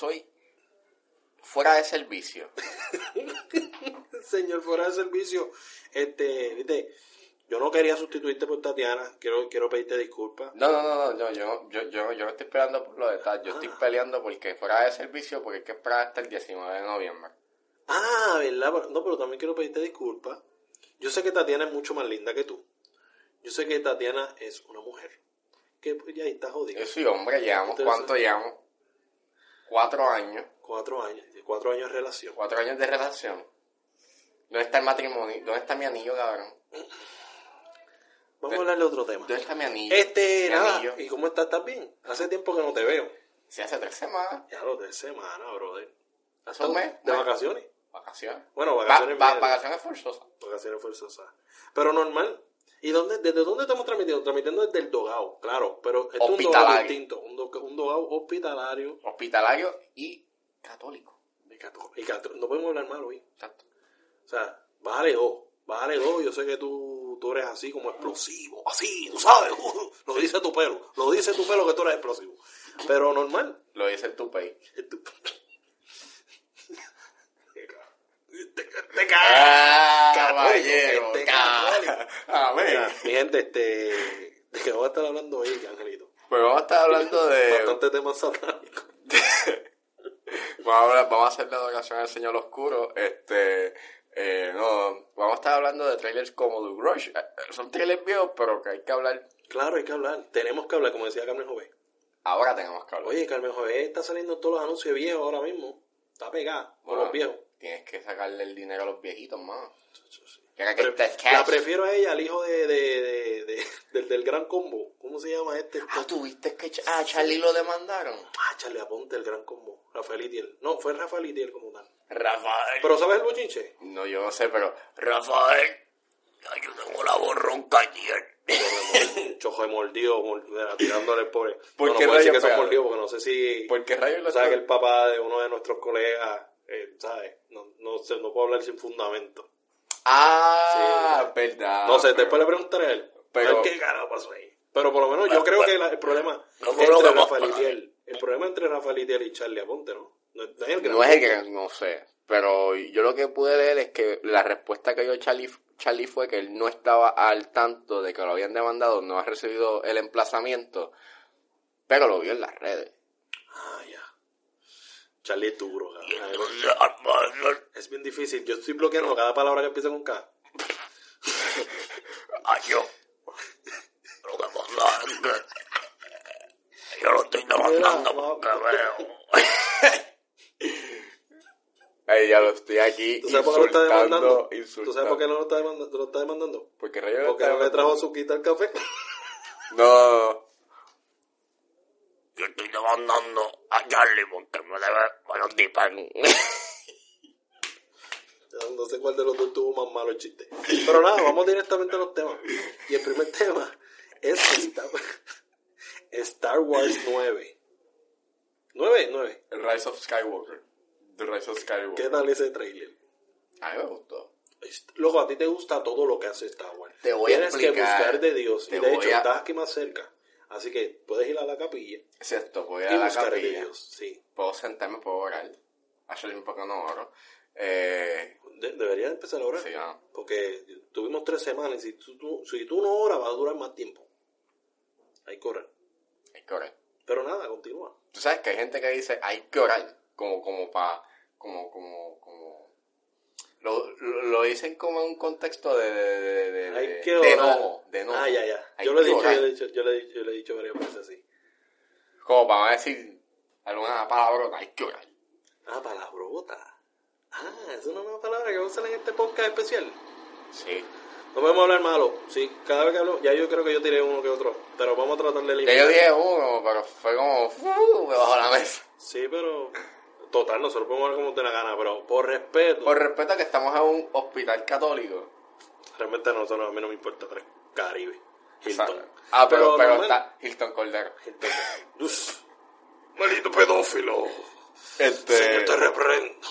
soy fuera de servicio. Señor fuera de servicio, este, viste, yo no quería sustituirte por Tatiana, quiero, quiero pedirte disculpas. No, no, no, no, yo, yo, yo, yo, yo no estoy peleando por lo de tal, yo estoy Ah. peleando porque fuera de servicio, porque hay que esperar hasta el 19 de noviembre. Ah, ¿verdad? No, pero también quiero pedirte disculpas. Yo sé que Tatiana es mucho más linda que tú. Yo sé que Tatiana es una mujer. Que pues, ya está jodida. Yo soy hombre, llevamos. ¿cuánto llevamos? Cuatro años, Cuatro años, cuatro años de relación. cuatro años de relación. ¿Dónde está el matrimonio? ¿Dónde está mi anillo, cabrón? Vamos a hablar de otro tema. ¿Dónde está mi anillo? Este, Mi nada, anillo. ¿y cómo estás? ¿Estás bien? Hace tiempo que no te veo. Sí, hace tres semanas. Ya lo de semana, brother. Hace un mes. ¿De vacaciones? Vacaciones. Bueno, Va- vacaciones. va- vacaciones forzosas. Vacaciones forzosas. Pero normal. ¿Y dónde, desde dónde estamos transmitiendo? Transmitiendo desde el Dogao, claro. Pero es un Dogao Hospitalario. distinto. Un, do- un Dogao hospitalario. Hospitalario y católico. de cató- Y cató- no podemos hablar mal hoy. Exacto. O sea, bájale dos. Bájale dos. Yo sé que tú, tú eres así como explosivo. Así, tú sabes. lo dice tu pelo. Lo dice tu pelo que tú eres explosivo. Pero normal. Lo dice el tupey. Tú- Te, te. ¡Ah, caballero! este ca- católico. Amén. Mira, mi gente, este. ¿De qué vamos a estar hablando hoy, Angelito? Pues vamos a estar hablando de... Bastante temas satánicos. Vamos a, hablar- vamos a hacer la adoración al Señor Oscuro. Este, eh, no, vamos a estar hablando de trailers como The Rush. Eh, eh, Son trailers viejos, pero que hay que hablar. Claro, hay que hablar. Tenemos que hablar, como decía Carmen Jové. Ahora tenemos que hablar. Oye, Carmen Jové está saliendo todos los anuncios viejos ahora mismo. Está pegada con los viejos. Tienes que sacarle el dinero a los viejitos, más. Pre- la prefiero a ella, al hijo de, de, de, de- del, del gran combo. ¿Cómo se llama este? Ah, ¿tuviste que Ch- a Charlie lo demandaron? Ah, Charlie Aponte, el gran combo. Rafael Itiel. No, fue Rafael Itiel como tal. Rafael. Pero ¿sabes el bochinche? No, yo no sé, pero... Rafael. Ay, yo tengo la voz ronca ayer. Chojo de mordido, tirándole el pobre. ¿Por no, qué no decir que porque no sé si... ¿Por qué rayos lo ¿Sabes que el papá de uno de nuestros colegas, eh, ¿sabes? No, no, sé, no puedo hablar sin fundamento. Ah, Sí. verdad. no sé, pero- después le preguntaré a él. pero- a ver qué carajo pasó ahí. Pero por lo menos yo creo que la- el problema no, entre no, no, Rafael. Itiel, el problema entre Rafael Itiel y Charlie Aponte, ¿no? No, es el gran No es el que, no sé, pero yo lo que pude leer es que la respuesta que dio Charlie, Charlie fue que él no estaba al tanto de que lo habían demandado, no ha recibido el emplazamiento, pero lo vio en las redes. Ah, ya. Charlie es duro, cabrón. Es bien difícil. Yo estoy bloqueando cada palabra que empieza con K. Ay, yo. Lo que pasa es que yo lo estoy demandando porque Ay, ya lo estoy aquí ¿Tú sabes por qué lo está demandando? insultando, ¿Tú sabes por qué no lo está demandando? ¿Lo está demandando? Porque rayos Porque no le trajo su quita al café. No. Yo estoy demandando a Charlie porque me debe buenos pan. No sé cuál de los dos tuvo más malo el chiste. Pero nada, vamos directamente a los temas. Y el primer tema es Star, Star Wars 9. 9, 9. El Rise of Skywalker. The Rise of Skywalker. ¿Qué tal ese trailer? A mí me gustó. Loco, a ti te gusta todo lo que hace Star Wars. Te voy a Tienes que explicar. buscar de Dios. Y de hecho, a- estás aquí más cerca. Así que puedes ir a la capilla Cierto, voy y a la capilla. Dios. Sí. Puedo sentarme, puedo orar. Hace tiempo que no oro. Eh, De- deberías empezar a orar. sí, ah. Porque tuvimos tres semanas y si tú, tú- si tú no oras va a durar más tiempo. Hay que orar. hay que orar. Pero nada, continúa. Tú sabes que hay gente que dice hay que orar. Como, como pa, como, como, como. Lo, lo, lo dicen como en un contexto de, de, de, de, que de enojo, de enojo. Ah, ya, ya. Yo lo he dicho, yo le he dicho, yo le he dicho, yo le he dicho varias veces así. Como para decir alguna palabra, hay que orar. Ah, palabrota. Ah, es una nueva palabra que a usar en este podcast especial. Sí. No podemos hablar malo. Sí, cada vez que hablo, ya yo creo que yo tiré uno que otro. Pero vamos a tratar de Ya eliminar. yo dije uno, pero fue como uh, me bajó la mesa. Sí, pero. Total, nosotros podemos hablar como te la gana, pero por respeto. Por respeto a que estamos en un hospital católico. Realmente a nosotros, a mí no me importa, pero Caribe. Hilton. Ah, pero, pero, está Hilton Cordero. Hilton. Uf, maldito pedófilo. Este. Señor, te reprendo.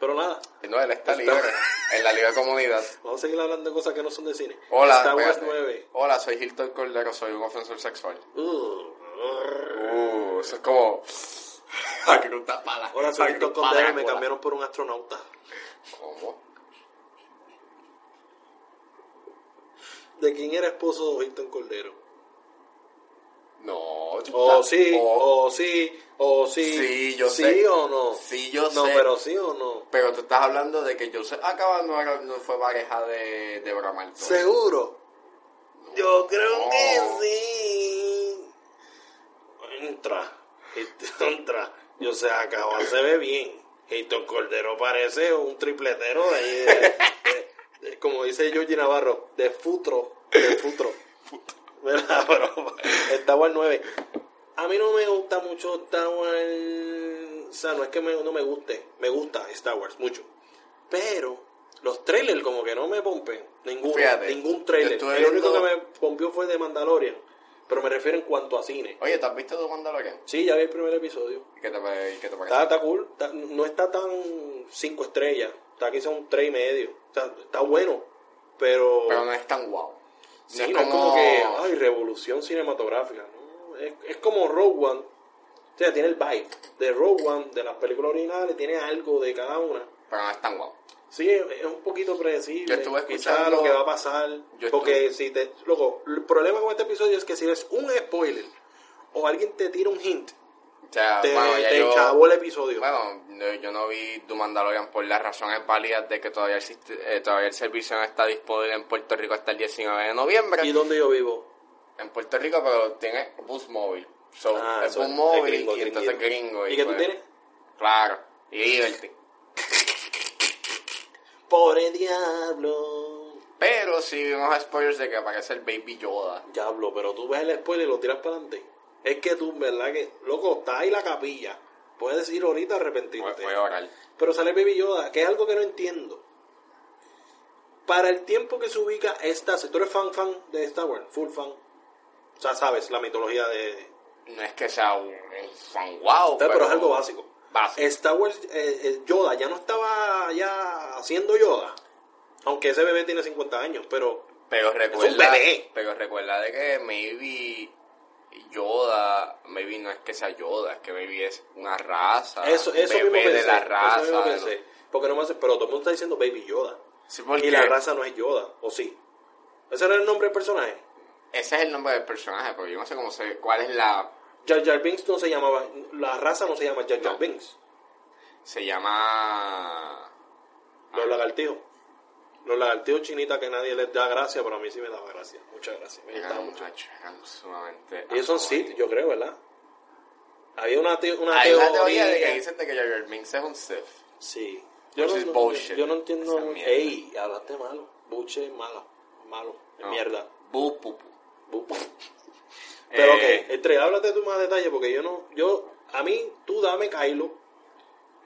Pero nada, No, él está Está- libre. En la libre comunidad. vamos a seguir hablando de cosas que no son de cine. Hola, Star Wars espérate. 9. Hola, soy Hilton Cordero, soy un ofensor sexual. Uh, Uh, eso es como... que con tapada. Ahora soy Hilton Cordero y me cambiaron por un astronauta. ¿Cómo? ¿De quién era esposo de Hilton Cordero? No. O estás- sí, o- o sí, o sí. Sí, yo ¿Sí sé. o no? Sí, yo No, sé. pero sí o no. Pero tú estás hablando de que Joseph Acaba no, era- no fue pareja de, de. ¿Seguro? Yo creo No. que sí. Entra, entra. Yo sé, acaba, se ve bien. Hilton Cordero parece un tripletero de ahí, de- de- de- como dice Georgie Navarro, de futro, de futro. ¿Verdad? Pero Star Wars 9. A mí no me gusta mucho Star Wars. O sea, no es que me- no me guste. Me gusta Star Wars mucho. Pero los trailers como que no me pompen. Ninguno. Fíjate, ningún trailer. El único que me pompió fue de Mandalorian. Pero me refiero en cuanto a cine. Oye, ¿te has visto tu Mandalorian? Sí, ya vi el primer episodio. ¿Y ¿Qué te, pare- qué te parece? Está, está cool. Está- no está tan cinco estrellas. Está quizá un tres y medio. Está, está bueno. Pero... Pero no es tan guau. Sí, no es como que, ay, revolución cinematográfica. ¿no? Es, es como Rogue One. O sea, tiene el vibe de Rogue One, de las películas originales, tiene algo de cada una. Pero no es tan guau. Sí, es, un poquito predecible. Yo estuve escuchando- lo que va a pasar. Yo porque si te. Loco, el problema con este episodio es que si ves un spoiler o alguien te tira un hint, O sea, te, bueno, te yo... el episodio. Bueno, no- yo no vi tu Mandalorian por las razones válidas de que todavía existe, eh, todavía el servicio no está disponible en Puerto Rico hasta el 19 de noviembre. ¿Y dónde yo vivo? En Puerto Rico, pero tiene bus móvil. So, Ah, es bus móvil gringo, y entonces gringuito. gringo. ¿Y qué tú pues, tienes? Claro, y Liberty. Pobre diablo. Pero sí vimos spoilers de que aparece el Baby Yoda. Diablo, pero tú ves el spoiler y lo tiras para adelante. Es que tú, ¿verdad? Que, loco, está ahí la capilla. Puedes ir ahorita a arrepentirte. voy a orar. Pero sale Baby Yoda, que es algo que no entiendo. Para el tiempo que se ubica esta, si tú eres fan fan de Star Wars, full fan, o sea, sabes la mitología de... No es que sea un, un fan wow, pero, es algo básico. Básico. Star Wars, eh, eh, Yoda ya no estaba ya haciendo Yoda. Aunque ese bebé tiene 50 años, pero... Pero recuerda, bebé. pero recuerda de que maybe Yoda, maybe no es que sea Yoda, es que maybe es una raza, Eso, eso bebé mismo pensé. de la eso raza. mismo pensé. los- Porque no me hace, pero todo el mundo está diciendo Baby Yoda. Sí, porque Y la raza no es Yoda, ¿o sí? ¿Ese era el nombre del personaje? ese es el nombre del personaje, pero yo no sé cómo se, cuál es la, Jar Jar Binks no se llamaba, la raza no se llama Jar Jar No. Binks. se llama... Los Ah. lagartijos. Los lagartijos chinitas que nadie les da gracia, pero a mí sí me daba gracia. Muchas gracias. Me Eran, mucho. eran sumamente... Ellos son Sith, yo creo, ¿verdad? Había una, te- una Hay teoría. una teoría de que dicen de que Jar Jar Binks es un Sith. Sí. Yo no, no- yo no entiendo. Esa. Ey, hablaste malo. Buche es malo. Malo. Es No. mierda. Bu, pu, pu. Bu- Pero Eh, ok, entre, háblate tú más detalle porque yo no. yo A mí, tú dame Kylo.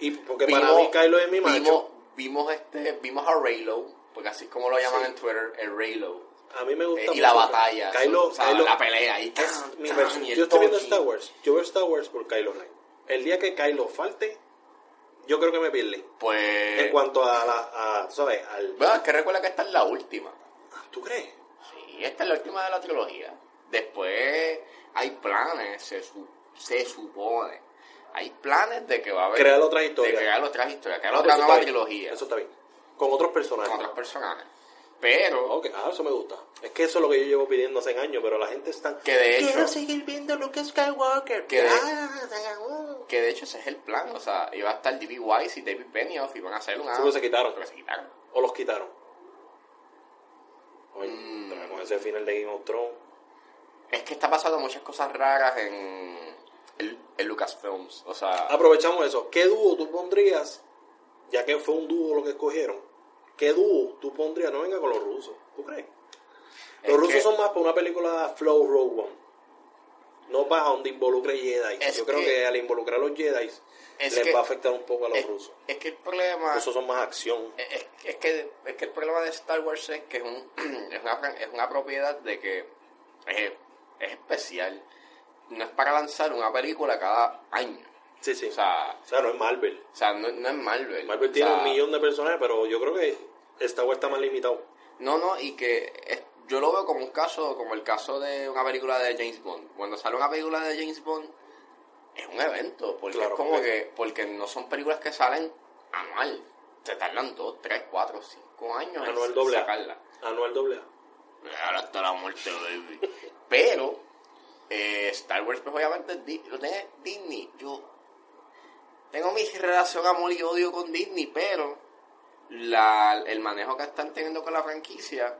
Y porque para Vimos- mí Kylo es mi macho. Vimos, vimos, este, vimos a Raylo, porque así es como lo llaman Sí. en Twitter, el Raylo. A mí me gusta Eh, y la batalla, Kylo, o sea, Kylo- la pelea ahí. es mi tan, y Yo estoy viendo. Star Wars. Yo veo Star Wars por Kylo Ren. El día que Kylo falte, yo creo que me pierden. Pues. en cuanto a la, a, ¿sabes? Al, Bueno, es que recuerda que esta es la última. ¿Tú crees? Sí, esta es la última de la trilogía. Después hay planes, se, su- se supone. Hay planes de que va a haber. Crear otras De historias. crear otras historias, crear Ah, otra nueva trilogía. Eso está bien. Con otros personajes. con otros personajes. Pero. Ok, ah, eso me gusta. Es que eso es lo que yo llevo pidiendo hace años, pero la gente está... Que de hecho- Quiero seguir viendo Luke Skywalker. Que de- Ah, acabó. Que de hecho ese es el plan. O sea, iba a estar D.B. Wise y David Benioff y van a hacer una. Sí, se quitaron. Pero se quitaron. O los quitaron. Oye, Mm. con ese final de Game of Thrones. Es que está pasando muchas cosas raras en, en, en Lucasfilms. O sea, Aprovechamos eso. ¿Qué dúo tú pondrías, ya que fue un dúo lo que escogieron, qué dúo tú pondrías? No venga con los rusos, ¿tú crees? Es Los rusos que- son más para una película Flow Rogue One. No para donde involucre Jedi. Yo creo que- al involucrar a los Jedi Es les que- va a afectar un poco a los es, rusos. es que el problema. Los rusos son más acción. Es, es que, es que el problema de Star Wars es que es, un, es, una, es una propiedad de que es, es especial. No es para lanzar una película cada año. Sí, sí. O sea, O sea, no es Marvel. o sea no, no es Marvel. Marvel O tiene un millón de personajes, pero yo creo que Star Wars está más limitado. No, no, y que es- yo lo veo como un caso, como el caso de una película de James Bond. Cuando sale una película de James Bond, es un evento, porque Claro, es como porque- que, porque no son películas que salen anual, se tardan dos, tres, cuatro, cinco años en Anual doble A. sacarla. Anual doble A. Ahora hasta la muerte, baby. Pero, eh, Star Wars, pues obviamente lo tiene Disney. Yo tengo mi relación amor y odio con Disney, pero la, el manejo que están teniendo con la franquicia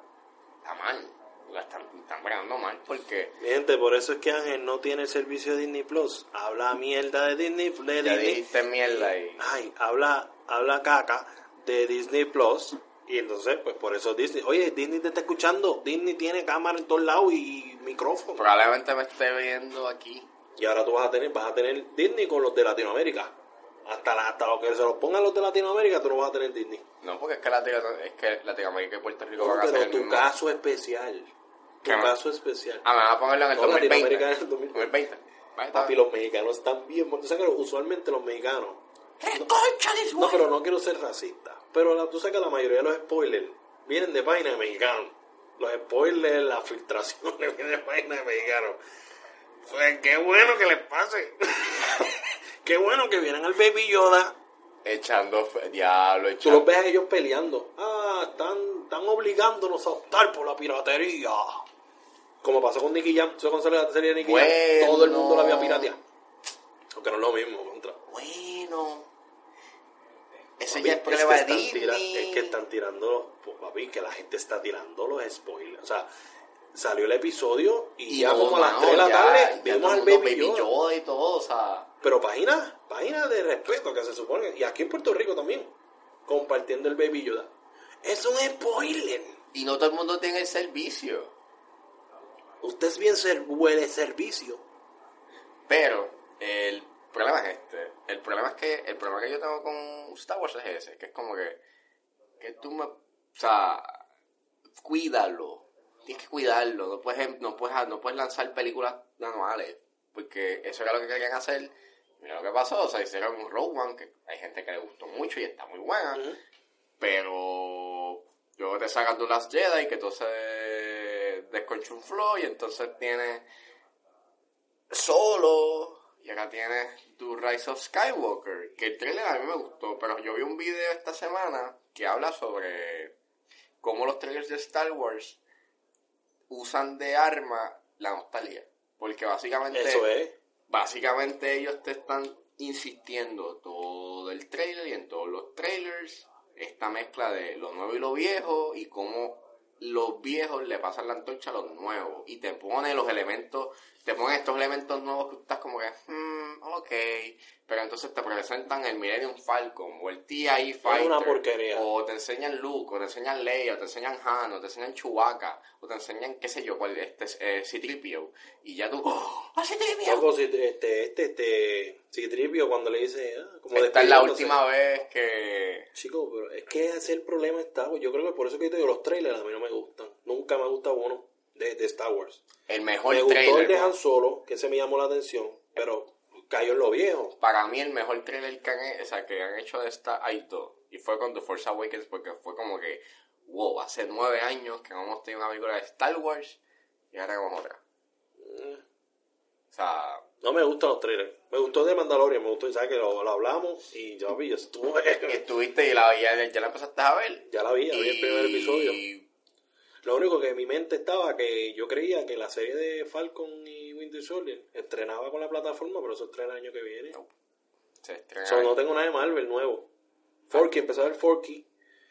está mal. La están, están bregando mal porque gente, por eso es que Ángel no tiene el servicio de Disney Plus. Habla mierda de Disney, de ya Disney. dijiste mierda. Ay, habla, habla caca de Disney Plus. Y entonces, pues por eso Disney. Oye, Disney te está escuchando. Disney tiene cámara en todos lados y micrófono. Probablemente me esté viendo aquí. Y ahora tú vas a tener, vas a tener Disney con los de Latinoamérica. Hasta, la- hasta lo que se los pongan los de Latinoamérica, tú no vas a tener Disney. No, porque es que, Latino- es que Latinoamérica y Puerto Rico No, van a ser pero el tu mismo. caso especial. Tu ¿Qué más? caso especial. Ah, me van a ponerlo en el No, 2020. Latinoamérica en el 2020. Vale, está Papi, los mexicanos están bien. Tú sabes que usualmente los mexicanos. ¡Recónchales, No, güey! pero no quiero ser racista. Pero la- tú sabes que la mayoría de los spoilers vienen de páginas de mexicanos. Los spoilers, las filtraciones vienen de páginas de mexicanos. Pues qué bueno que les pase. qué bueno que vienen al Baby Yoda. Echando diablo, Tú echando. los ves a ellos peleando. Ah, están, están obligándonos a optar por la piratería. Como pasó con Nicky Jam. ¿Sabes cuando salió la serie de Nicky Jam? Bueno. Todo el mundo la había pirateado. Aunque no es lo mismo, contra. Bueno. Ese Papi, ya es es problema que de Disney. es que están tirando, pues, papi, que la gente está tirando los spoilers. O sea, salió el episodio y, ya como a las mano, 3 de la tarde vimos al Baby Yoda. Yoda y todo, o sea. Pero página, página de respeto que se supone. Y aquí en Puerto Rico también, compartiendo el Baby Yoda. Es un spoiler. Y no todo el mundo tiene el servicio. Usted es bien ser, huele servicio. Pero el problema es este. El problema es que el problema que yo tengo con Star Wars es ese, que es como que que tú me, o sea, cuídalo. Tienes que cuidarlo, no puedes no puedes no puedes lanzar películas anuales, porque eso era lo que querían hacer. Mira lo que pasó, o sea, hicieron un Rogue One que hay gente que le gustó mucho y está muy buena, pero luego te sacan tu Last Jedi que entonces desconchunfló y entonces tienes solo y acá tienes tu Rise of Skywalker que el trailer a mí me gustó pero yo vi un video esta semana que habla sobre cómo los trailers de Star Wars usan de arma la nostalgia porque básicamente Eso es. básicamente ellos te están insistiendo todo el trailer y en todos los trailers esta mezcla de lo nuevo y lo viejo y cómo los viejos le pasan la antorcha a los nuevos y te ponen los elementos, te ponen estos elementos nuevos que tú estás como que, hmm, ok, pero entonces te presentan el Millennium Falcon o el TIE Fighter una porquería. o te enseñan Luke, o te enseñan Leia, o te enseñan Han, o te enseñan Chewbacca, o te enseñan qué sé yo, cuál este es eh, C-3PO y ya tú, ¡oh! ¡Ah, C-3PO! Loco, si este, este, este, Citripio cuando le dice, ah, como Esta es la última vez que Chico, pero es que ese es el problema Wars. Yo creo que por eso que te digo, los trailers a mí no me gustan. Nunca me ha gustado uno de, de Star Wars. el mejor me gustó trailer, el de. Han Solo, que ese me llamó la atención, pero cayó en lo viejo. para mí el mejor trailer que han, o sea, que han hecho de esta hay dos y fue con The Force Awakens porque fue como que wow hace nueve años que no hemos tenido una película de Star Wars y ahora tenemos otra Mm, o sea No me gustan los trailers. Me gustó de Mandalorian, me gustó, ¿sabes? Que lo, lo hablamos y ya vi, estuvo. y estuviste y la ya, ya la empezaste a ver ya la vi, ya vi el primer Y- episodio. Lo único que en mi mente estaba que yo creía que la serie de Falcon y Winter Soldier estrenaba con la plataforma, pero eso estrena el año que viene. No. se estrena So, no tengo nada de Marvel nuevo. Forky, empezó a ver Forky.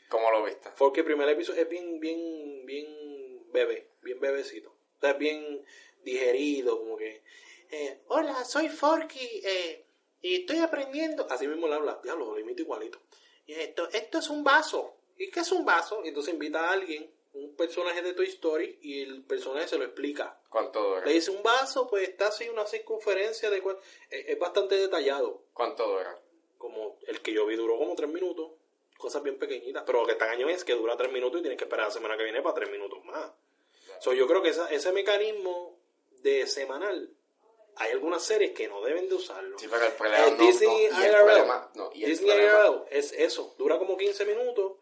¿cómo lo viste? Forky, el primer episodio es bien, bien, bien bebé, bien bebecito. O sea, es bien digerido, como que. eh, Hola, soy Forky eh, y estoy aprendiendo. Así mismo le habla, diablo, lo imito igualito. Y esto, esto es un vaso. ¿Y qué es un vaso? Y entonces invita a alguien, un personaje de Toy Story, y el personaje se lo explica. ¿cuánto dura? Le dice un vaso, pues está así una circunferencia de. cua- eh, es bastante detallado ¿cuánto dura? como el que yo vi duró como tres minutos, cosas bien pequeñitas, pero lo que está cañón es que dura tres minutos y tienes que esperar la semana que viene para tres minutos más. So, yo creo que esa- ese mecanismo de semanal, hay algunas series que no deben de usarlo. Sí, pero el problema Eh, no, Disney no, el IRL, problema, no, y el Disney problema- IRL es eso, dura como 15 minutos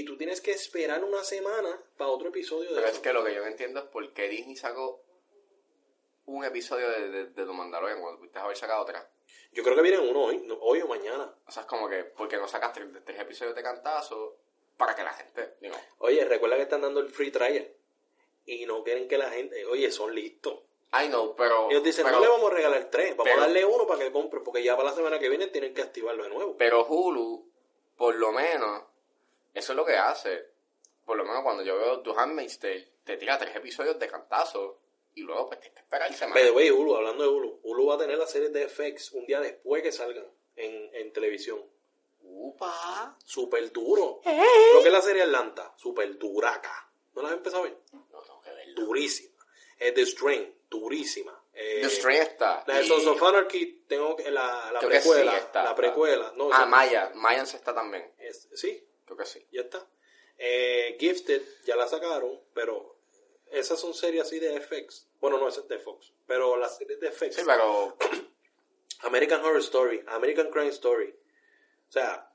y tú tienes que esperar una semana para otro episodio de Pero eso. es que lo que yo no entiendo es por qué Disney sacó un episodio de, de, de The Mandalorian cuando pudiste haber sacado tres. Yo creo que viene uno hoy, no- hoy o mañana. O sea, es como que, ¿por qué no sacas tres, tres episodios de cantazo para que la gente, digo, Oye, recuerda que están dando el free trial. Y no quieren que la gente... Oye, son listos. I know, pero... Ellos dicen, pero, no le vamos a regalar tres, vamos pero- a darle uno para que compre, porque ya para la semana que viene tienen que activarlo de nuevo. Pero Hulu, por lo menos, eso es lo que hace. Por lo menos cuando yo veo The Handmaid's Tale, te tira tres episodios de cantazo y luego pues tienes que esperar semana. By the way, Hulu, hablando de Hulu, Hulu va a tener las series de FX un día después que salgan en, en televisión. Upa. Súper duro. Eh. Lo que es la serie Atlanta, súper duraca. ¿No la has empezado a ver? No tengo que verlo. Durísima. Es The Strain, durísima. Eh, The Strain está. La de y- Sons of Anarchy, tengo que, la, la sí precuela. está. la precuela. No, ah, esa- Maya. Mayans está también. es- sí, Creo que sí. ya está. Eh, Gifted, ya la sacaron, pero esas son series así de FX. Bueno, no, esa es de Fox. Pero las series de FX. Sí, pero... American Horror Story, American Crime Story. O sea,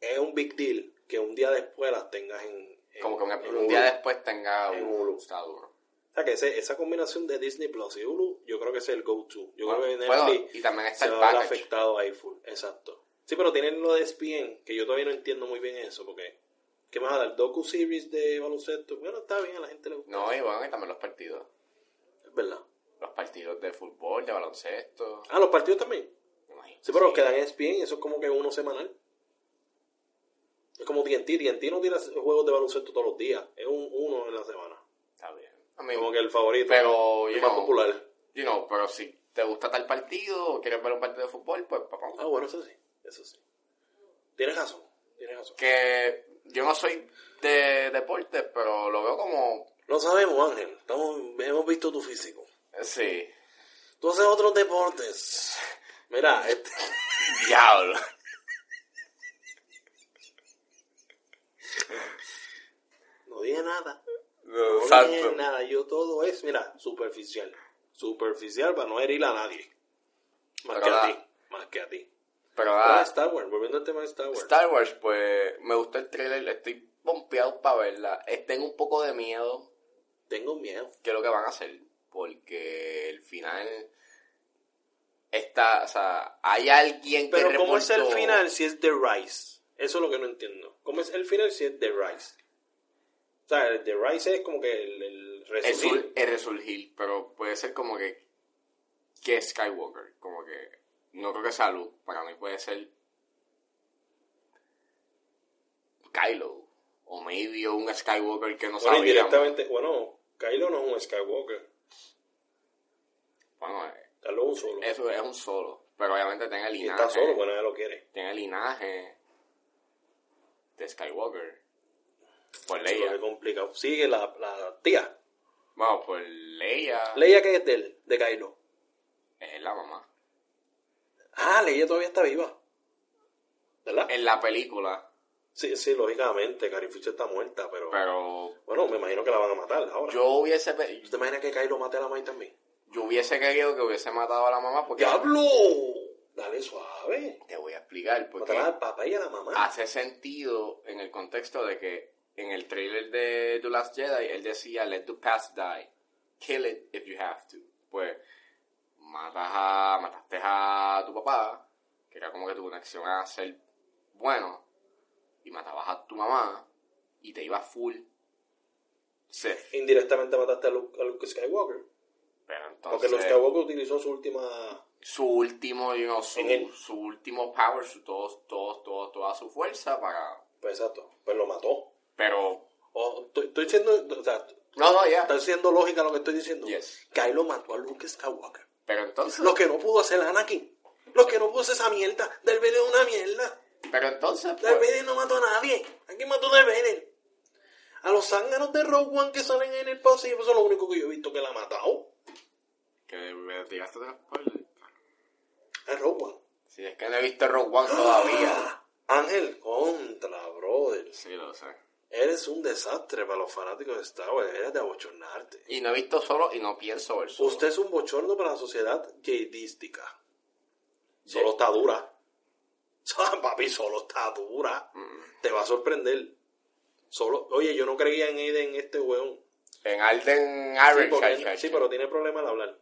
es un big deal que un día después las tengas en. en- Como que un, en un día después tenga En. Hulu. Está duro. O sea, que ese- esa combinación de Disney Plus y Hulu, yo creo que es el go-to. Yo Bueno, creo que bueno, Netflix y también está se el va a ver afectado ahí full. Exacto. Sí, pero tienen lo de ESPN, que yo todavía no entiendo muy bien eso, porque. ¿Qué más a dar? Docu-series de baloncesto. Bueno, está bien, a la gente le gusta. No, y bueno, y también los partidos. Es verdad. Los partidos de fútbol, de baloncesto. Ah, los partidos también. imagino. Sí, pero los que dan ESPN, eso es como que uno semanal. Es como TNT. TNT no tira juegos de baloncesto todos los días. Es un uno en la semana. Está bien. A Como que el favorito. Pero, el you más know, popular. you know, pero si te gusta tal partido o quieres ver un partido de fútbol, pues papá. Ah, bueno, eso sí. Eso sí. Tienes razón. Tienes razón. Que yo no soy de deporte, pero lo veo como... Lo sabemos, Ángel. Estamos, hemos visto tu físico. eh, Sí. Tú haces otros deportes. Mira, este, Diablo. no dije nada. No, No dije nada. Yo todo es, mira, superficial. Superficial para no herir a nadie. Más Pero que a ti. Más que a ti. Pero Ah, ah, Star Wars. Volviendo al tema de Star Wars. Star Wars, pues me gustó el trailer, estoy pompeado para verla. Eh, Tengo un poco de miedo Tengo miedo. que lo que van a hacer, porque el final está, o sea, hay alguien que Pero ¿cómo es el final si es The Rise? Eso es lo que no entiendo. ¿Cómo es el final si es The Rise? O sea, The Rise es como que el, el el, resurgir. sur- el resurgir, pero puede ser como que que es Skywalker, como que no creo que sea Luke, para mí puede ser Kylo o maybe un Skywalker que no Bueno, sabíamos. indirectamente, bueno, Kylo no es un Skywalker. Bueno, eh, Kylo es un solo. eso es un solo, pero obviamente tiene el y linaje, está solo, bueno, él lo quiere. tiene el linaje de Skywalker por es Leia. que complicado. Sigue la, la tía. Bueno, por Leia Leia que es de él, de Kylo. es la mamá. Ah, Leia todavía está viva. ¿Verdad? En la película, Sí, sí, lógicamente, Carrie Fisher está muerta, pero... pero Bueno, me imagino que la van a matar ahora. yo hubiese pe- ¿Tú te imaginas que Kylo mate a la May también? yo hubiese querido que hubiese matado a la mamá porque ¡Diablo! Dale suave. te voy a explicar porque Matará al papá y a la mamá. hace sentido en el contexto de que en el trailer de The Last Jedi él decía let the past die kill it if you have to pues matas a mataste a tu papá que era como que tu conexión a ser bueno y matabas a tu mamá y te ibas full Sith Indirectamente mataste a Luke, a Luke Skywalker. pero Porque entonces Luke Skywalker utilizó su última... su último you know, su, su último power su todo, todo, todo, toda su fuerza para Pues exacto, pues lo mató. pero estoy, siendo... O sea, no no ya está siendo lógica lo que estoy diciendo. Yes. Kylo mató a Luke Skywalker. Pero entonces, Lo que no pudo hacer Anakin. Lo que no pudo hacer esa mierda. Darth Vader es una mierda. pero entonces, Darth pues, Vader no mató a nadie. ¿A quién mató Darth Vader? A los zánganos de Rogue One que salen en el pasillo. Eso es lo único que yo he visto que la ha matado. que me tiraste de los spoilers. A Rogue One. Si es que no he visto Rogue One todavía. Ángel contra, brother. Sí, lo sé. Eres un desastre para los fanáticos de Star Wars. Eres de abochornarte. Y no he visto solo y no pienso ver solo. Usted es un bochorno para la sociedad jadística. Solo está dura. Papi, solo está dura. Mm. Te va a sorprender. Solo, oye, yo no creía en Aiden este weón. En Alden Sí, ay, sí, ay. pero tiene problemas al hablar.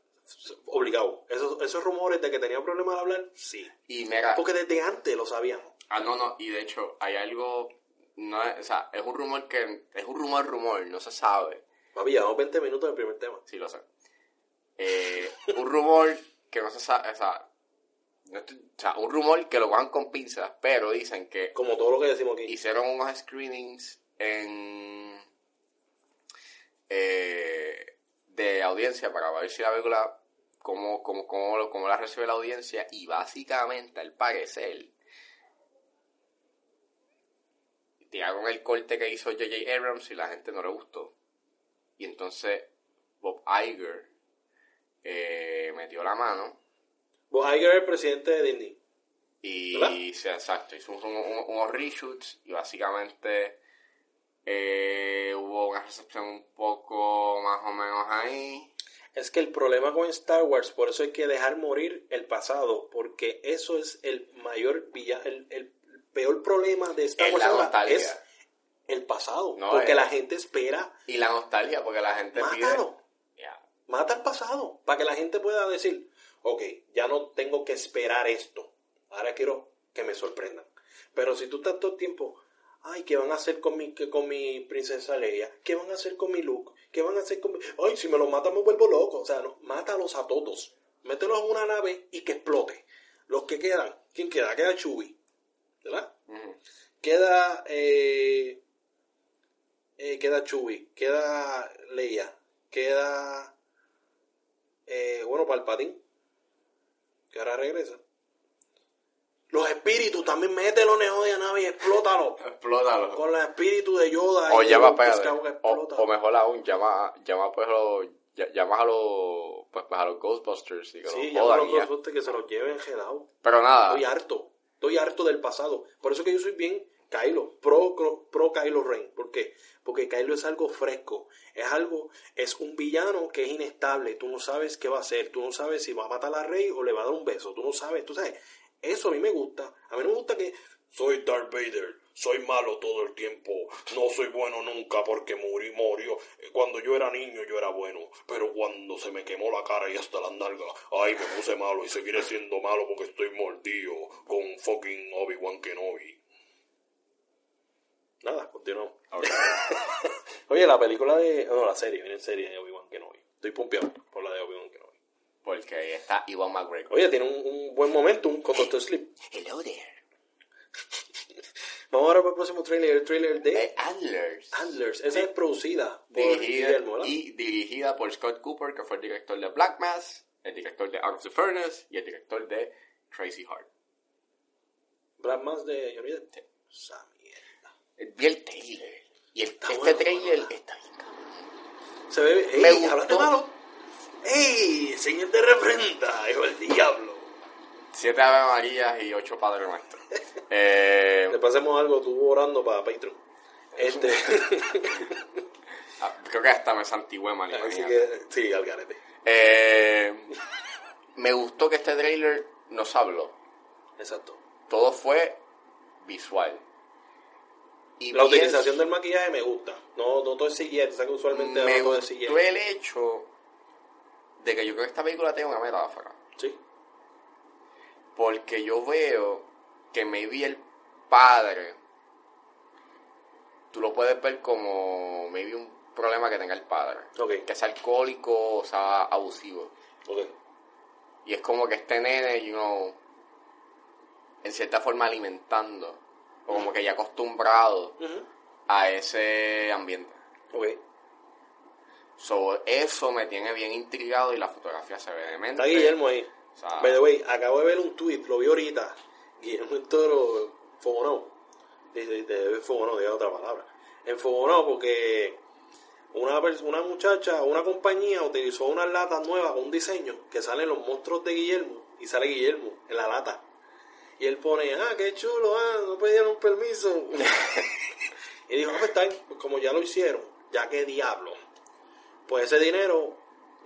Obligado. Esos, esos rumores de que tenía problemas al hablar, sí. Y mira, Porque desde antes lo sabíamos. ah, no, no, y de hecho hay algo, no es, o sea, es un rumor que, es un rumor, rumor, no se sabe, Papi, llevamos 20 minutos del primer tema. sí lo sé. Eh, un rumor que no se sabe, o sea, no estoy- o sea, un rumor que lo cojan con pinzas, pero dicen que Como todo lo que decimos aquí. hicieron unos screenings en eh, de audiencia para ver si la película cómo, cómo, cómo, lo- cómo la recibe la audiencia y básicamente al parecer tiraron el corte que hizo J.J. Abrams y la gente no le gustó y entonces Bob Iger eh, metió la mano Bob Iger es el presidente de Disney. y sí, exacto, hizo un- un- unos reshoots y básicamente eh, hubo una recepción un poco más o menos ahí. Es que el problema con Star Wars, por eso hay que dejar morir el pasado, porque eso es el mayor villa, el, el peor problema de Star Es Wars ahora, es el pasado, No, porque es- la gente espera, Y la nostalgia, porque la gente mátalo, pide... Mata el pasado, para que la gente pueda decir, ok, ya no tengo que esperar esto, ahora quiero que me sorprendan. Pero si tú estás todo el tiempo, ay, ¿qué van a hacer con mi, que- con mi princesa Leia? ¿Qué van a hacer con mi Luke? ¿Qué van a hacer con mi... Ay, si me los matan me vuelvo loco. O sea, no, mátalos a todos. Mételos en una nave y que explote. Los que quedan, ¿quién queda? Queda Chewie, ¿verdad? Queda, eh, eh, queda Chewie, queda Leia, queda, eh, bueno, Palpatine, que ahora regresa. Los espíritus, también mételo en de nave y explótalo. Explótalo. Con los espíritus de Yoda O llama, Skywalker, o, o mejor aún, llama, llama pues a los, ll- llamas a los, pues, pues, a los Ghostbusters y que Sí, los jodan los ya. Ghostbusters que se los lleven gelado. Pero nada, Estoy harto. Estoy harto del pasado. Por eso que yo soy bien Kylo, pro, pro Kylo Ren. ¿Por qué? Porque Kylo es algo fresco. Es algo, es un villano que es inestable. Tú no sabes qué va a hacer. Tú no sabes si va a matar a Rey o le va a dar un beso. Tú no sabes. Tú sabes. Eso a mí me gusta. A mí no me gusta que soy Darth Vader. Soy malo todo el tiempo. No soy bueno nunca porque morí, murió. Cuando yo era niño yo era bueno. Pero cuando se me quemó la cara y hasta las nalgas, ay, me puse malo y seguiré siendo malo porque estoy mordido con fucking Obi-Wan Kenobi. Nada, continuamos. Oye, la película de... No, la serie, viene en serie de Obi-Wan Kenobi. Estoy pompeado por la de Obi-Wan Kenobi. porque ahí está Iwan McGregor. Oye, tiene un, un buen momentum con Doctor Sleep. Hello there. Vamos ahora para el próximo trailer, el trailer de Eh, Antlers. Antlers. Esa es producida por dirigida, Guillermo, y dirigida por Scott Cooper, que fue el director de Black Mass, el director de Out of the Furnace y el director de Crazy Heart. Black Mass de Johnny Depp. Sí. Esa mierda. Vi el trailer. Y el- Está este bueno, trailer está bien cabrón. Se ve... ¡Ey, Me gustó. malo! ¡Ey, señor de reprenda, hijo del diablo! Siete Ave Marías y ocho Padres Nuestros. Eh, Le pasemos algo, tú orando para Patreon. Este... ah, creo que hasta me santigüé mal. Así que, sí, al garete. Eh, me gustó que este trailer nos habló. Exacto. Todo fue visual. Y La bien- utilización del maquillaje me gusta. No, no todo es CGI, que usualmente me no todo es CGI. el hecho de que yo creo que esta película tiene una metáfora. Sí. Porque yo veo que maybe el padre, tú lo puedes ver como maybe un problema que tenga el padre. Ok. Que sea alcohólico o sea abusivo. Ok. Y es como que este nene, you know, en cierta forma alimentando, o como que ya acostumbrado a ese ambiente. Ok. So, eso me tiene bien intrigado y la fotografía se ve demente. Está Guillermo ahí. O sea, By the way, acabo de ver un tweet, lo vi ahorita. Guillermo Toro fogonó. Fogonó, diga otra palabra. Enfogonó porque una, una muchacha, una compañía utilizó unas latas nuevas con un diseño que salen los monstruos de Guillermo y sale Guillermo en la lata. Y él pone, ah, qué chulo, ah, no pidieron permiso. y dijo, ah, pues está bien, pues como ya lo hicieron, ya que diablo. Pues ese dinero,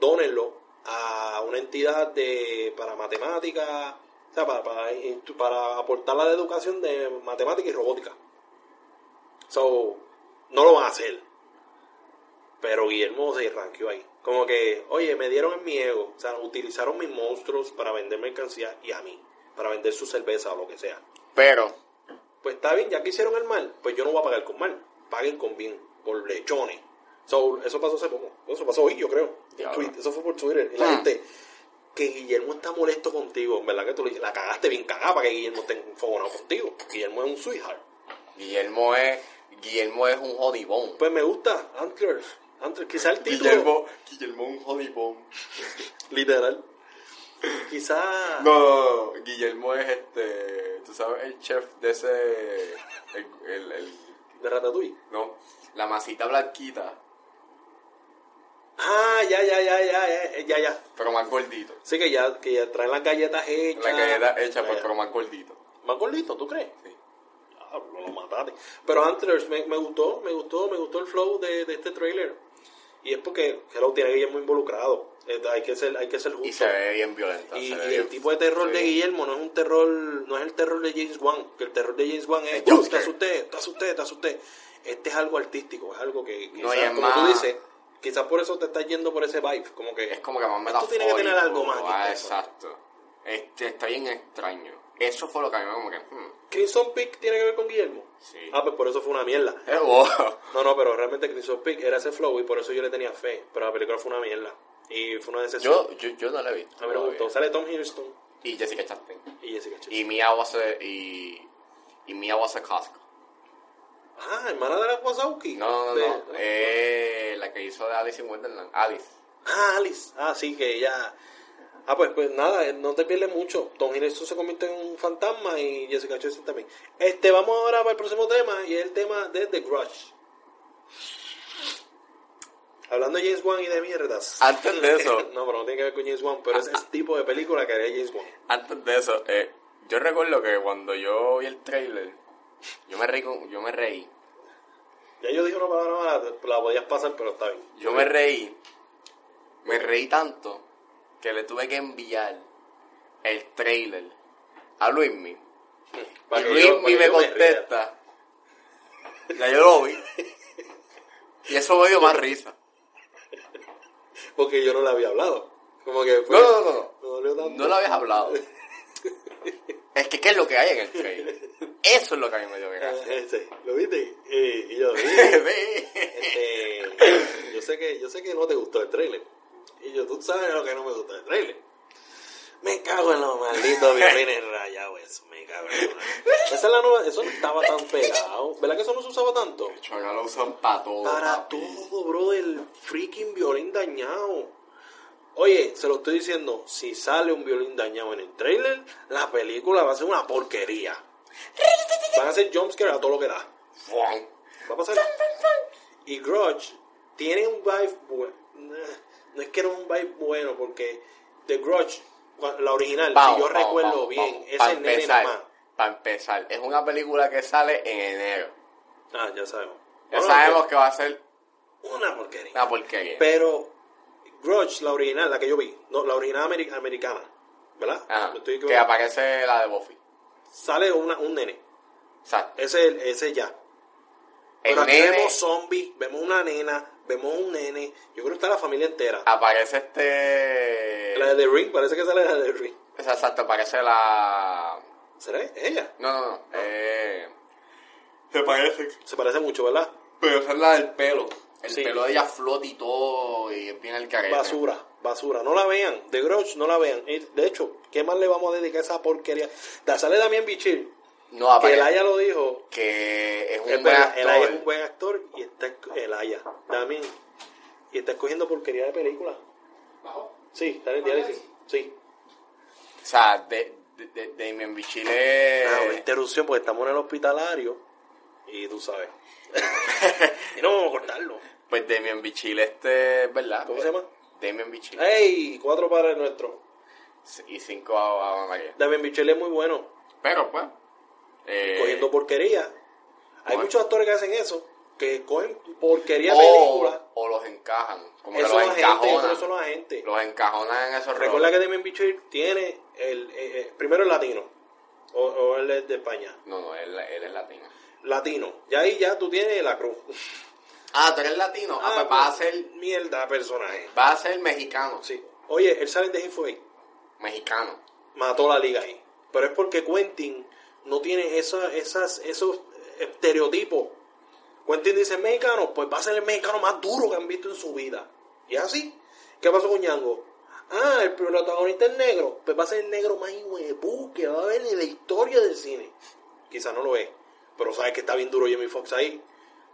dónenlo a una entidad de para matemáticas, o sea, para, para, para aportar la educación de matemática y robótica. So, no lo van a hacer. Pero Guillermo se ranqueó ahí. Como que, oye, me dieron en mi ego. O sea, utilizaron mis monstruos para vender mercancía y a mí, para vender su cerveza o lo que sea. Pero, Pues está bien, ya que hicieron el mal, pues yo no voy a pagar con mal. Paguen con bien, por lechones. So, eso pasó hace poco. Eso pasó hoy, yo creo. En Diablo. tweet. Eso fue por Twitter. Y la Hmm. gente, que Guillermo está molesto contigo. En verdad que tú le- la cagaste bien cagada para que Guillermo esté enfogonado contigo. Guillermo es un sweetheart. Guillermo es, Guillermo es un jodibón. Pues me gusta, Antlers. Antlers. Quizá el título. Guillermo, Guillermo es un jodibón. Literal. Quizá. No, no, no, Guillermo es este, tú sabes, el chef de ese, el, el, el- De Ratatouille. no, la masita blanquita, Ah, ya, ya, ya, ya, ya, ya, ya. pero más gordito. Sí, que ya, que ya traen las galletas hechas. La galleta hecha, Ya, pues, pero más gordito. Más gordito, ¿tú crees? Sí. Ah, lo mataste. Pero Antlers me, me gustó, me gustó, me gustó el flow de, de este trailer. Y es porque Hello tiene a Guillermo involucrado. Eh, hay que ser, hay que ser justo. Y se ve bien violenta. Y, bien- el tipo de terror de Guillermo no es un terror, no es el terror de James Wan, que el terror de James Wan es, "Uh, te jumpscare". asusté, te asusté, te asusté. Este es algo artístico, es algo que, No, quizás, y es como tú más- dices, quizás por eso te estás yendo por ese vibe, como que Es como que más metafórico. tiene que tener algo más Ah, exacto. Este, está bien extraño. Eso fue lo que a mí me como que, hmm, Crimson Peak tiene que ver con Guillermo. sí. Ah, pues por eso fue una mierda. Eh, wow. No, no, pero realmente Crimson Peak era ese flow y por eso yo le tenía fe. Pero la película fue una mierda. Y fue una decepción. Yo, yo, yo no la he visto. a mí no me gustó. Sale Tom Hiddleston Y Jessica Chastain. y Jessica Chastain. Y Mia Wase, y, y Mia Wasikowska. Ah, hermana de la Wazowski. No, no, De- no. Eh, Alice in Wonderland. Alice. Ah, Alice. Ah, sí, que ella... Ah, pues, pues nada, eh, no te pierdes mucho. Tom Hiddleston se convierte en un fantasma y Jessica Chastain también. Este, vamos ahora para el próximo tema y es el tema de The Grudge. Hablando de James Wan y de mierdas. Antes de eso, no, pero no tiene que ver con James Wan, pero es ese tipo de película que haría James Wan. antes de eso, eh, yo recuerdo que cuando yo vi el trailer, yo me reí, yo me reí. Ya yo dije una palabra mala, la podías pasar, pero está bien. Yo me reí, me reí tanto que le tuve que enviar el trailer a Luismi. Y Luismi me contesta. Ya yo lo vi. Y eso me dio más risa. Porque yo no le había hablado. Como que fue- No, no, no, no. No lo habías hablado. Es que, ¿qué es lo que hay en el trailer? Eso es lo que a mí me dio que Ah, ¿Lo viste? Eh, y yo. Este, yo sé que yo sé que no te gustó el trailer. Y yo, tú sabes lo que no me gustó el trailer. Me cago en los malditos violines rayados. eso, Me cago en los Esa es la nueva, eso no estaba tan pegado. ¿Verdad que eso no se usaba tanto? Chona lo usan para todo. Para papi. todo, bro, el freaking violín dañado. Oye, se lo estoy diciendo, si sale un violín dañado en el trailer, la película va a ser una porquería. Van a hacer jumpscare a todo lo que da. Va a pasar. Y Grudge tiene un vibe bueno. No es que no es un vibe bueno, porque The Grudge, la original, Vamos, si yo vamos, recuerdo vamos, bien, vamos. es el nene empezar, nada más. Para empezar, es una película que sale en enero. Ah, ya sabemos. Ya Bueno, sabemos que va a ser Una porquería. una porquería. Pero Grudge, la original, la que yo vi, no, la original ameri- americana, ¿verdad? Ajá, estoy que aparece la de Buffy. Sale una, un nene. Exacto. Ese, ese ya. El Pero aquí nene vemos zombies, vemos una nena, vemos un nene. Yo creo que está la familia entera. aparece este. La de The Ring, parece que sale la de The Ring. Exacto, aparece la. ¿Será ella? No, no, no. Eh... Se parece. Se parece mucho, ¿verdad? Pero esa es la del pelo. El Sí. pelo de ella flota y todo. Y es bien el carete. Basura, basura. No la vean. The Grudge, no la vean. Y, De hecho, ¿qué más le vamos a dedicar a esa porquería? Da, sale Damián Bichir, No, que aparece. Elaya lo dijo. Que es un Es buen actor. Elaya es un buen actor y está esc- Elaya, Damián. Y está escogiendo porquería de película. Sí, está en el diálisis. Sí. O sea, de, de, de, Damien Bichile. Ah, una interrupción porque estamos en el hospitalario tú sabes. y no vamos a cortarlo. Pues Damien Bichile, este, ¿verdad? ¿Cómo se llama? Damien Bichile. ¡Ey! Cuatro padres nuestros. Y cinco a, a María. Damián Bichir es muy bueno. Pero, pues. eh, cogiendo porquería. Hay Bueno. muchos actores que hacen eso, que cogen porquería o, película. o los encajan. Como Eso que los encajonan. son los agentes. Los encajonan en esos Recuerda roles. que Damien Bichir tiene el, eh, eh, primero el latino, o, o él es de España. No, no, él, él es latino. Latino. Y ahí ya tú tienes la cruz. Ah, tú eres latino. Ah, pues va a ser, Mierda personaje. va a ser mexicano. Sí. Oye, él sale de Eight. Mexicano. Mató la liga ahí. Pero es porque Quentin no tiene esa, esas, esos estereotipos. Quentin dice mexicano, pues va a ser el mexicano más duro que han visto en su vida. Y así. ¿Qué pasó con Ñango? Ah, el protagonista es negro. Pues va a ser el negro más huevú que va a haber en la historia del cine. Quizá no lo es. Pero sabes que está bien duro Jamie Foxx ahí.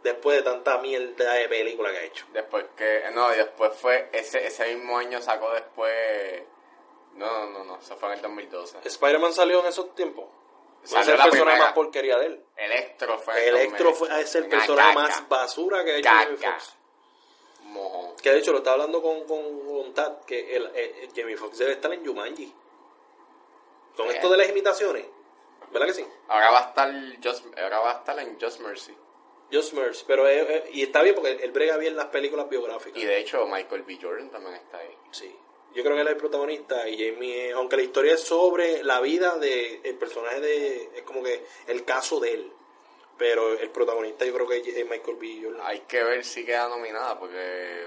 Después de tanta mierda de película que ha hecho. Después que, no, después fue, ese, ese mismo año sacó después, no, no, no, eso fue en el 2012. Spider-Man salió en esos tiempos. Ese es el personaje primera. más porquería de él. Electro fue Electro 2000. fue, es el Una personaje caca, más basura que ha hecho Jamie. Foxx. Mojón. Que de hecho lo estaba hablando con, con, con Tad, que el, el- Jamie Foxx debe estar en Jumanji. Con Eh. esto de las imitaciones. ¿Verdad que sí? Ahora va a estar, Just, ahora va a estar en Just Mercy. Just Mercy. Pero y está bien porque él brega bien las películas biográficas. Y de hecho Michael B. Jordan también está ahí. Sí. Yo creo que él es el protagonista y Jamie, aunque la historia es sobre la vida del el personaje de, es como que el caso de él. Pero el protagonista yo creo que es Michael B. Jordan. Hay que ver si queda nominada porque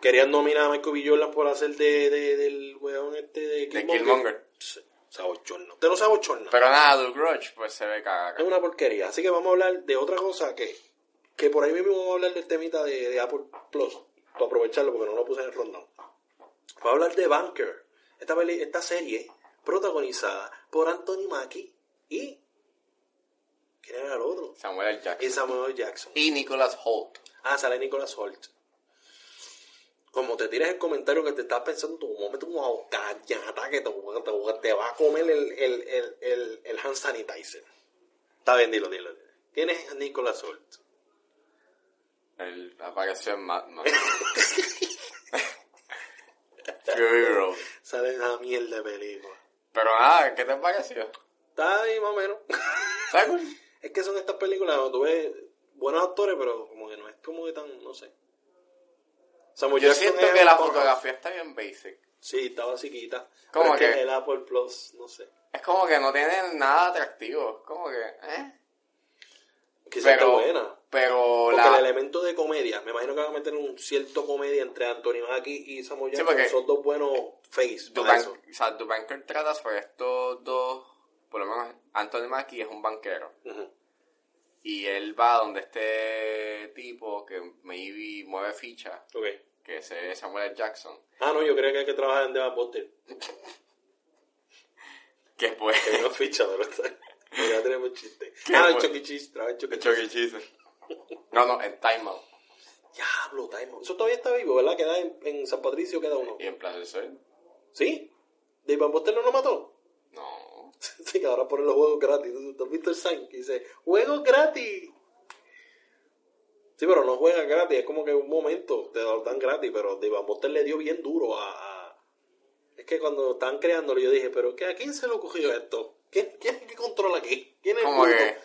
Querían nominar a Michael B. Jordan por hacer de, de- del weón este de de Killmonger. Killmonger. Sí, Se abochorna. Usted no se abochorna. Pero nada, The Grudge pues se ve caga. Es una porquería. Así que vamos a hablar de otra cosa que, que por ahí mismo vamos a hablar del temita de, de Apple Plus. Para aprovecharlo porque no lo puse en el rundown. Vamos a hablar de Bunker. Esta, peli- esta serie protagonizada por Anthony Mackie y... ¿Quién era el otro? Samuel L. Jackson. Y Samuel Jackson. Y Nicholas Holt. Ah, sale Nicolas Holt. Como te tiras el comentario que te estás pensando, tu momento como cállate que te, te- te va a comer el, el, el, el, el hand sanitizer. Está bien, dilo, dilo. ¿Quién es Nicolas Holt? Él apareció en Mad Men. Fury Road. Sale esa mierda de película. Pero nada, ¿qué te pareció? Está ahí más o menos. Es que son estas películas donde tú ves buenos actores, pero como que no es como que tan, no sé. Samuel Yo Jackson siento es que la fotografía está bien basic. Sí, estaba chiquita. ¿Cómo Pero es que? el Apple Plus, no sé. Es como que no tiene nada atractivo. Es como que, ¿eh? Quizás está Pero, buena. pero Porque la... el elemento de comedia, me imagino que van a meter un cierto comedia entre Anthony Mackie y Samuel Sí, Jackson. son dos buenos face The para Bank- eso. o sea, The Banker trata sobre estos dos, por lo menos Anthony Mackie es un banquero. Ujú. Y él va donde este tipo que maybe mueve ficha, que ese es Samuel L. Jackson. Ah, no, yo creo que hay que trabajar en Deva Potter. Que pues... Que no ficha, pero está. Ya tenemos chiste. ¿Qué Ah, el fue? Chucky. Cheese, trabaja en Chucky. Cheese. No, no, en Time Out. Diablo, Time Out. Eso todavía está vivo, ¿verdad? Queda en, en San Patricio, queda uno. Y en Plaza del Sol. ¿Sí? ¿Dave Potter no lo mató? Que ahora ponen los juegos gratis. ¿Tú has visto el que dice, juegos gratis? Sí, pero no juega gratis, es como que un momento te lo dan gratis, pero Potter le dio bien duro a, a- Es que cuando estaban creándolo yo dije, pero ¿qué, ¿a quién se le ocurrió esto? ¿Quién, quién el que controla aquí? ¿Quién es el ¿Cómo bruto? que?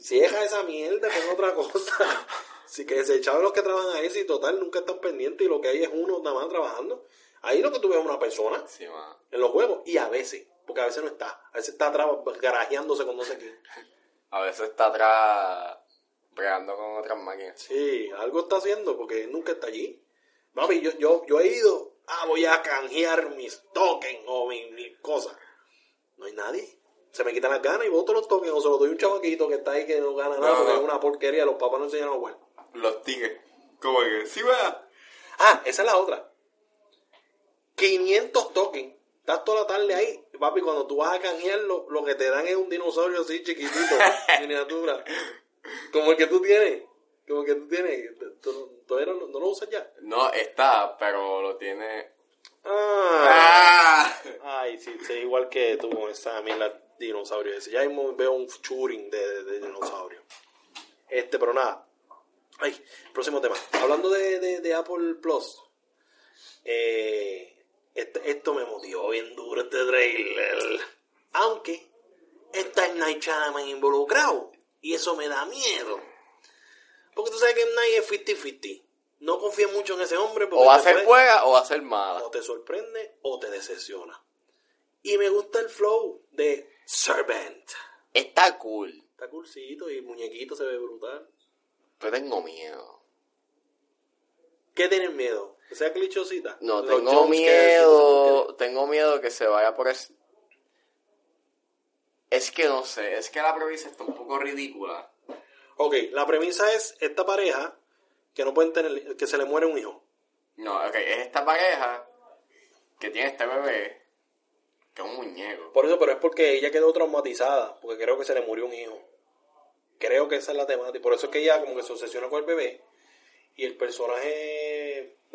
Si deja esa mierda con otra cosa. Así que se echaban los que trabajan ahí, si total nunca están pendientes y lo que hay es uno nada más trabajando. Ahí lo que tú ves es una persona Sí, en los juegos y a veces, porque a veces no está, a veces está atrás garajeándose con no sé quién. A veces está atrás bregando con otras máquinas. Sí, algo está haciendo porque nunca está allí. Mami, yo, yo, yo he ido, ah, voy a canjear mis tokens o mis, mis cosas. No hay nadie. Se me quitan las ganas y voto los tokens o se los doy a un chavaquito que está ahí que no gana nada No, porque no. es una porquería, los papás no enseñan a jugar. Los tigres. ¿Cómo que? Sí, va. Ah, esa es la otra. 500 tokens. Estás toda la tarde ahí, papi, cuando tú vas a canjearlo, lo que te dan es un dinosaurio así chiquitito, miniatura. Como el que tú tienes. Como el que tú tienes. ¿Tú, todavía no, no lo usas ya? No, está, pero lo tiene... Ah. ¡Ah! Ay, sí, sí, igual que tú con esa mierda dinosaurio ese. Ya mismo veo un churing de, de- de dinosaurio. Este, pero nada. Ay, próximo tema. Hablando de, de, de Apple Plus. Eh, esto me motivó bien duro este trailer. Aunque está el Night Shyamalan involucrado. Y eso me da miedo. Porque tú sabes que Night es 50-50. No confío mucho en ese hombre. Porque O va a ser buena o va a ser mala. o te sorprende o te decepciona. Y me gusta el flow de Servant. Está cool. Está coolcito y el muñequito se ve brutal. Pero tengo miedo. ¿Qué tienes miedo? ¿Que sea clichosita? No, Los tengo miedo, tengo miedo que se vaya por es... Es que no sé, es que la premisa está un poco ridícula. Ok, la premisa es esta pareja que no pueden tener, que se le muere un hijo. No, ok, es esta pareja que tiene este bebé, que es un muñeco. Por eso, pero es porque ella quedó traumatizada, porque creo que se le murió un hijo. Creo que esa es la temática. Por eso es que ella como que se obsesiona con el bebé. Y el personaje,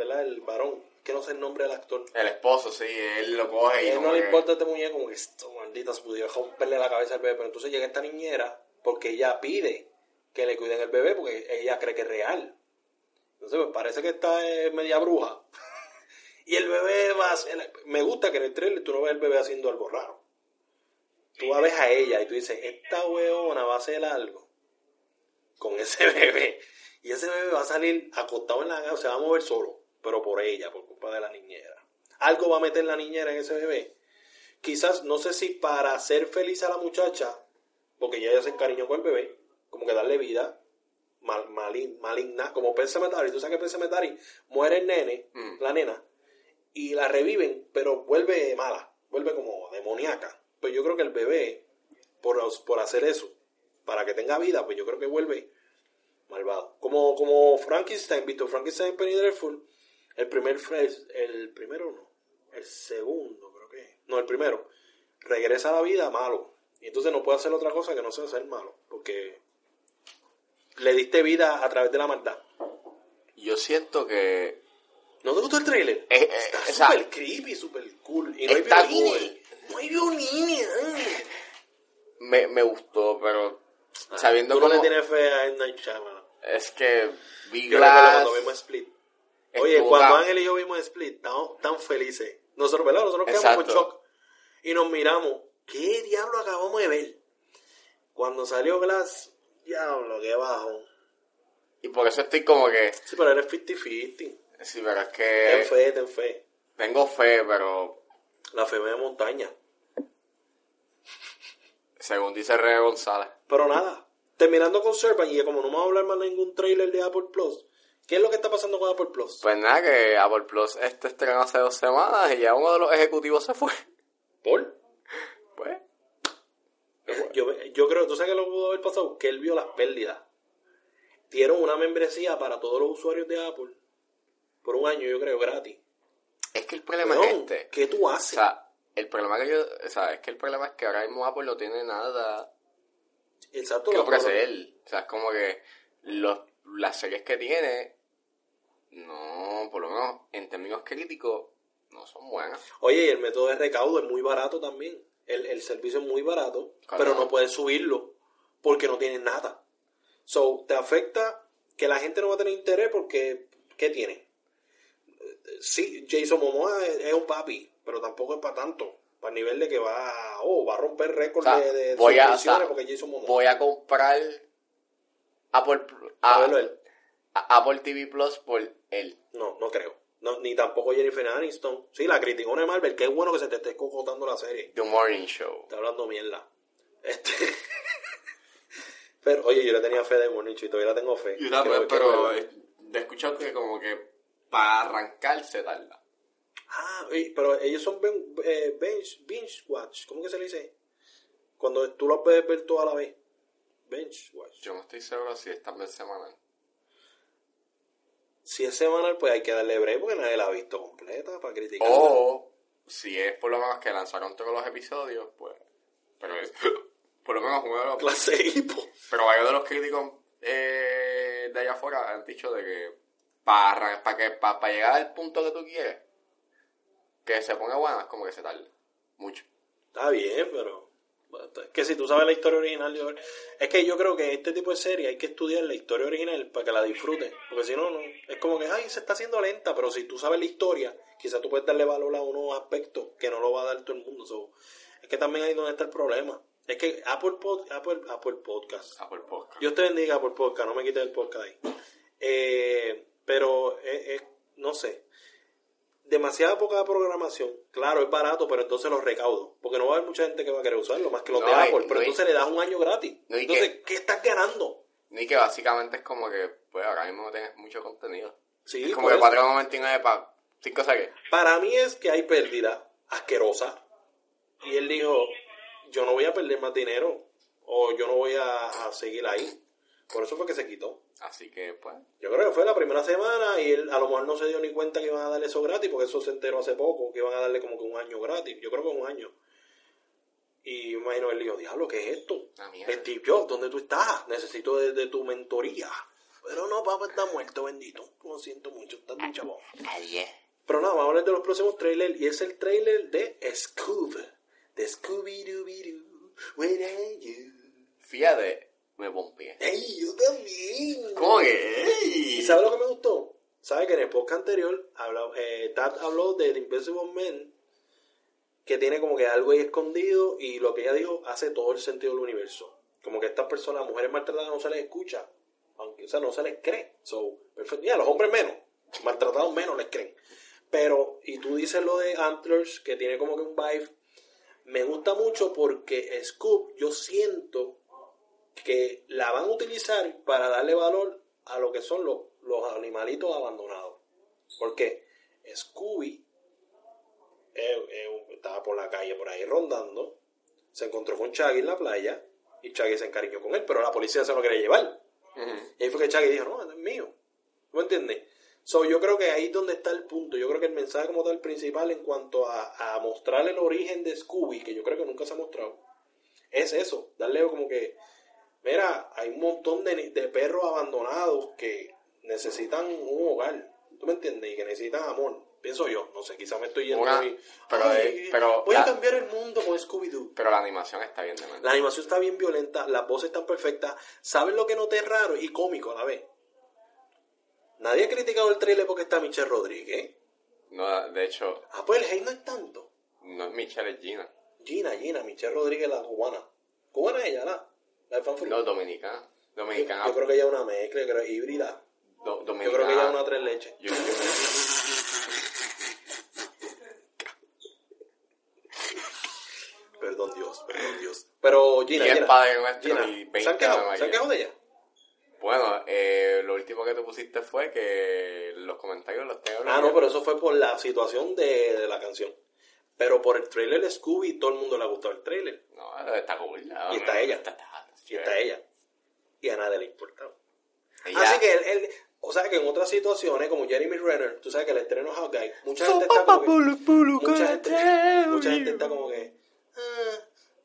¿verdad? El varón, que no sé el nombre del actor. El esposo, sí, él lo coge A y él no le que- importa este muñeco, como que esto, maldita, se pudiera romperle la cabeza al bebé. Pero entonces llega esta niñera porque ella pide que le cuiden el bebé porque ella cree que es real. Entonces, pues parece que está eh, media bruja. y el bebé va a hacer- Me gusta que en el trailer tú no ves al bebé haciendo algo raro. Tú la ves a ella y tú dices, esta weona va a hacer algo con ese bebé. Y ese bebé va a salir acostado en la cama, se va a mover solo, pero por ella, por culpa de la niñera. Algo va a meter la niñera en ese bebé. Quizás, no sé si para hacer feliz a la muchacha, porque ya ella se encariñó con el bebé, como que darle vida mal, malin- maligna, como Pet Sematary. Tú sabes que Pet Sematary muere el nene, Mm. la nena, y la reviven, pero vuelve mala, vuelve como demoníaca. Pues yo creo que el bebé, por, por hacer eso, para que tenga vida, pues yo creo que vuelve malvado. Como, como Frankenstein, visto Frankenstein Penny Dreadful, el primer el primero no, el segundo creo que, no, el primero, regresa a la vida malo. Y entonces no puede hacer otra cosa que no sea ser malo, porque le diste vida a través de la maldad. Yo siento que... ¿No te gustó el trailer? Eh, eh, Está súper creepy, súper cool. Y no hay está violines. bien. No hay violines. Me, me gustó, pero sabiendo Tú no le tienes fe a. Night Shyamalan. Es que vi Yo Glass... Split. Oye, cuando Ángel y yo vimos Split, estábamos tan felices. Nosotros, ¿verdad? Nosotros quedamos con shock. Y nos miramos. ¿Qué diablo acabamos de ver? Cuando salió Glass, diablo, qué bajo. Y por eso estoy como que... Sí, pero eres 50-50. Sí, pero es Ten que... fe, ten fe. Tengo fe, pero... La fe de montaña. Según dice Rey González. Pero nada, terminando con Serpent, y como no vamos a hablar más de ningún trailer de Apple Plus, ¿qué es lo que está pasando con Apple Plus? Pues nada, que Apple Plus este estrenó hace dos semanas y ya uno de los ejecutivos se fue. ¿Por? Pues... Yo, yo creo, ¿tú sabes qué lo pudo haber pasado? Que él vio las pérdidas. Dieron una membresía para todos los usuarios de Apple por un año, yo creo, gratis. Es que el problema es este. ¿Qué tú O haces? sea, el problema que yo... O sea, es que el problema es que ahora mismo Apple no tiene nada Exacto. que la- ofrecer. O sea, es como que los, las series que tiene, no, por lo menos en términos críticos, no son buenas. Oye, y el método de recaudo es muy barato también. El, el servicio es muy barato, Claro. pero no puedes subirlo porque no tienes nada. So, te afecta que la gente no va a tener interés porque, ¿qué tiene? Sí, Jason Momoa es, es un papi, pero tampoco es para tanto. Para el nivel de que va, oh, va a romper récord O sea, de, de voy a- suscripciones o sea, porque Jason Momoa. Voy a comprar Apple, Pl- A a- verlo él. A- Apple TV Plus por él. No, no creo. No, ni tampoco Jennifer Aniston. Sí, la criticó de Marvel. Qué bueno que se te esté cocotando la serie. The Morning Show. Está hablando mierda. Este... pero, oye, yo le tenía fe de Bonicho y todavía la tengo fe. Yo también, pero he he escuchado que como que para arrancarse tarda. Ah, oye, pero ellos son ben- eh, bench, binge watch. ¿Cómo que se le dice? Cuando tú lo puedes ver toda la vez. Bench watch. Yo no estoy seguro si es también semanal. Si es semanal, pues hay que darle break porque nadie la ha visto completa para criticar. O si es por lo menos que lanzaron todos los episodios, pues. Pero es, por lo menos uno de los, Clase hipo. Pero varios de los críticos eh, de allá afuera han dicho de que para, para que para, llegar al punto que tú quieres, que se ponga buena, es como que se tarda mucho. Está bien, pero que si tú sabes la historia original, yo- es que yo creo que este tipo de serie hay que estudiar la historia original para que la disfrutes, porque si no, no, es como que, ay, se está haciendo lenta, pero si tú sabes la historia, quizás tú puedes darle valor a unos aspectos que no lo va a dar todo el mundo. So, es que también ahí donde está el problema. Es que Apple, Pod- Apple, Apple Podcast, Apple Podcast. Dios te bendiga por podcast, no me quites el podcast ahí. Eh, pero es, es- no sé, demasiada poca programación. Claro, es barato, pero entonces los recaudo. Porque no va a haber mucha gente que va a querer usarlo, más que los No, de Apple. Pero no, entonces le das un año gratis. No, entonces, que- ¿qué estás ganando? Ni que básicamente es como que, pues ahora mismo no tienes mucho contenido. Sí, Es como que eso. 4.99 para 5 saques. Para mí es que hay pérdida asquerosa. Y él dijo, yo no voy a perder más dinero o yo no voy a, a seguir ahí. Por eso fue que se quitó. Así que, pues. Yo creo que fue la primera semana y él a lo mejor no se dio ni cuenta que iban a darle eso gratis, porque eso se enteró hace poco, que iban a darle como que un año gratis. Yo creo que un año. Y imagino él dijo, diablo, ¿qué es esto? Steve Jobs, ¿dónde tú estás? Necesito de, de tu mentoría. Pero no, papá está muerto, bendito. Lo siento mucho, estás muy chabón. Pero nada, vamos a hablar de los próximos trailers. Y es el trailer de Scoob. De Scooby-Dooby-Doo. Where are you? Fíjate, me pompié. ¡Ey, yo también! ¿Cómo que? ¿Y sabes lo que me gustó? ¿Sabes que en el podcast anterior habló, eh, Tad habló de The Invisible Man? Que tiene como que algo ahí escondido y lo que ella dijo hace todo el sentido del universo. Como que estas personas, mujeres maltratadas, no se les escucha. Aunque, o sea, no se les cree. So, perfecto. Y a los hombres menos. Maltratados menos les creen. Pero, y tú dices lo de Antlers, que tiene como que un vibe. Me gusta mucho porque Scoop, yo siento que la van a utilizar para darle valor a lo que son los, los animalitos abandonados. Porque Scooby eh, eh, estaba por la calle por ahí rondando, se encontró con Chaggy en la playa y Chaggy se encariñó con él, pero la policía se lo quería llevar. Y ahí fue que Chaggy dijo, no, es mío. ¿tú ¿Me entiendes? So, yo creo que ahí es donde está el punto. Yo creo que el mensaje como tal principal en cuanto a, a mostrar el origen de Scooby, que yo creo que nunca se ha mostrado, es eso. Darle como que, mira, hay un montón de, de perros abandonados que necesitan un hogar. ¿Tú me entiendes? Y que necesitan amor. Pienso yo. No sé, quizás me estoy yendo Una- muy... pero "Ay, de- pero voy a cambiar el mundo con Scooby-Doo. Pero la animación está bien de mal. La animación está bien violenta, las voces están perfectas. ¿Sabes lo que noté raro y cómico a la vez? Nadie ha criticado el trailer porque está Michelle Rodríguez. No, de hecho, Ah, pues el hate no es tanto. no es Michelle, es Gina. Gina, Gina, Michelle Rodríguez, la cubana. ¿Cubana es ella, la? La de Fanfree. No, dominicana. yo, Dominicana. yo creo que ella es una mezcla, yo creo, híbrida. do- Yo dominicana. creo que ella es una tres leches. Yo- yo- Perdón Dios, perdón Dios. Pero Gina, Y el Gina, padre nuestro Gina, y 20 ¿se han quejado? de ¿Se han María. quejado de ella? Bueno, eh, lo último que tú pusiste fue que los comentarios los tengo. Ah, no, pero eso fue por la situación de, de la canción. Pero por el trailer de Scooby, todo el mundo le ha gustado el trailer. No, está cool. no, Y está ella. Está, está, Y está ella. Y a nadie le importa. Ella- Así que él, él- o sea que en otras situaciones, como Jeremy Renner, tú sabes que el estreno Guy, mucha gente está como que, mucha gente, mucha gente está como que, "Ah,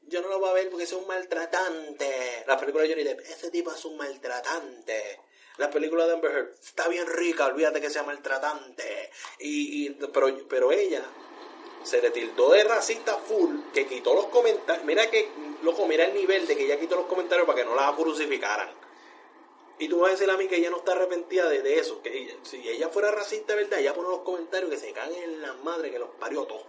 yo no lo voy a ver porque es un maltratante. La película de Johnny Depp, ese tipo es un maltratante. La película de Amber Heard, está bien rica, olvídate que sea maltratante. Y, y- pero, pero ella se le tildó de racista full, que quitó los comentarios. Mira que, loco, mira el nivel de que ella quitó los comentarios para que no la crucificaran. Y tú vas a decir a mí que ella no está arrepentida de, de eso. Que ella- si ella fuera racista, ¿verdad? Ella pone los comentarios que se caen en la madre que los parió todos.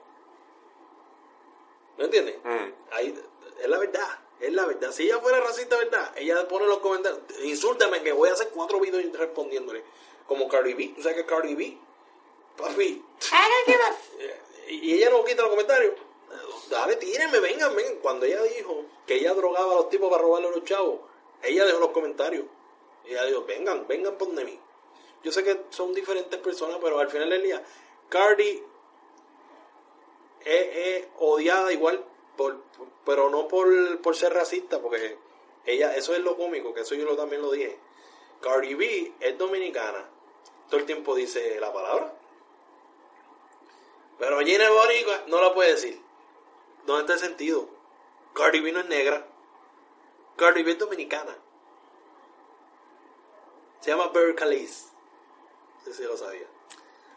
¿Me entiendes? Mm. Ahí, es la verdad. Es la verdad. Si ella fuera racista, ¿verdad? Ella pone los comentarios. Insúltame que voy a hacer cuatro videos respondiéndole. Como Cardi B. ¿Tú sabes que Cardi B? Papi. Y ella no quita los comentarios. Dale, tírenme, vengan, vengan. Cuando ella dijo que ella drogaba a los tipos para robarle a los chavos, ella dejó los comentarios. Ella dijo, vengan, vengan por de mí. Yo sé que son diferentes personas, pero al final del día, Cardi es, odiada igual, por, pero no por, por ser racista, porque ella, eso es lo cómico, que eso yo también lo dije. Cardi B es dominicana, todo el tiempo dice la palabra. Pero Gina boricua, no la puede decir. ¿Dónde está el sentido? Cardi B no es negra. Cardi B es dominicana. Se llama Callis. No sé si lo sabía.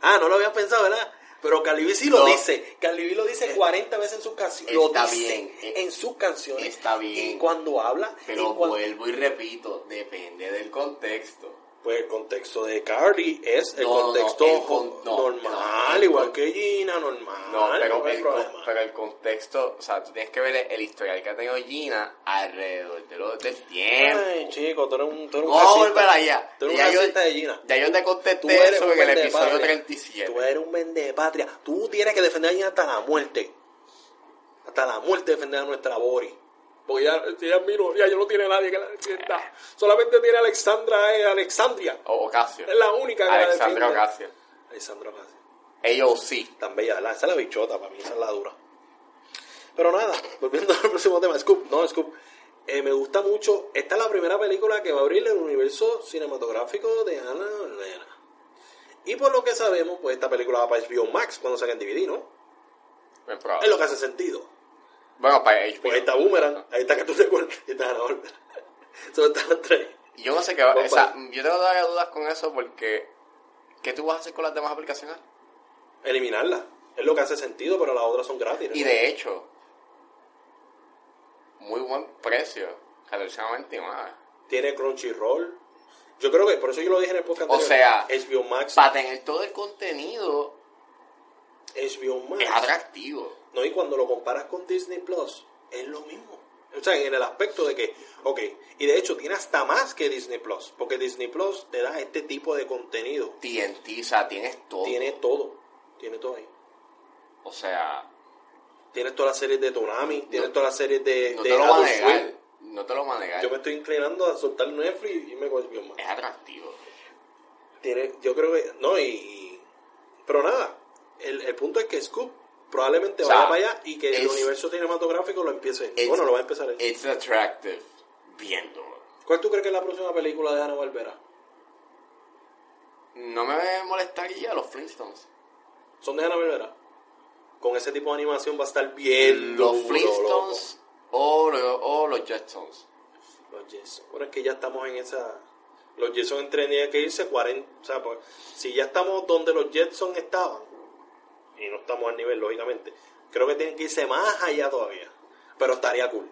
Ah, no lo había pensado, ¿verdad? Pero Cardi B sí lo No. dice. Cardi B lo dice 40 veces en sus canciones. Lo Está dice bien. en sus canciones. Está bien. Y cuando habla. Pero y cuando- vuelvo y repito, depende del contexto. Pues el contexto de Cardi es el No, no, contexto el con- no, normal, no, igual que Gina, normal. No, pero, el, pero el contexto, o sea, tú tienes que ver el historial que ha tenido Gina alrededor de lo, del tiempo. Ay, chico, tú eres un, tú eres un volver allá. Tú eres Ya un yo- de Gina. Ya yo te Tú contesté eres eso en el episodio patria. 37. Tú eres un vende patria. Tú tienes que defender a Gina hasta la muerte. Hasta la muerte defender a nuestra Bori. Porque ya, es minoría, ya no tiene nadie que la defienda. Solamente tiene a Alexandra, eh, Alexandria. O Ocasio. Es la única que la Alexandra defiende. Ocasio. Alexandra Ocasio. AOC. Tan bella, ¿verdad? Esa es la bichota, para mí esa es la dura. Pero nada, volviendo al próximo tema, Scoop, no, Scoop. Eh, me gusta mucho, esta es la primera película que va a abrir el universo cinematográfico de Ana Elena. Y por lo que sabemos, pues esta película va para HBO Max cuando salga en DVD, ¿no? Es lo que hace sentido. Bueno, para HBO. Pues ahí está Boomerang, ahí está que tú te acuerdas, y está Bárbara. Solo están las tres. Y yo no sé qué va. O sea, yo tengo todavía dudas con eso porque. ¿Qué tú vas a hacer con las demás aplicaciones? Eliminarla. Es lo que hace sentido, pero las otras son gratis. ¿no? Y de hecho, muy buen precio. Relativamente más. Tiene Crunchyroll. Yo creo que, por eso yo lo dije en el podcast O anterior, sea, HBO Max. Para tener todo el contenido HBO Max. es atractivo. No, y cuando lo comparas con Disney Plus, es lo mismo. O sea, en el aspecto de que, ok, y de hecho tiene hasta más que Disney Plus, porque Disney Plus te da este tipo de contenido. TNT, o sea, tienes todo. Tiene todo, tiene todo ahí. O sea, Tienes todas las series de Tonami, tienes todas las series de, no de te lo va a negar. No te lo va a negar. Yo me estoy inclinando a soltar Netflix y me con HBO Max. Es atractivo. Tiene, yo creo que, no, y- pero nada, el, el punto es que Scoop probablemente O sea, vaya para allá y que el universo cinematográfico lo empiece. Bueno, lo va a empezar él. It's attractive. Viéndolo. ¿Cuál tú crees que es la próxima película de Ana Barbera? No me molestaría los Flintstones. ¿Son de Ana Barbera? Con ese tipo de animación va a estar bien Los duro, Flintstones o, lo- o los Jetsons. Los Jetson. Bueno, es que ya estamos en esa... Los Jetson tendrían que irse 40... O sea, pues, si ya estamos donde los Jetson estaban, y no estamos al nivel, lógicamente, creo que tienen que irse más allá todavía. Pero estaría cool.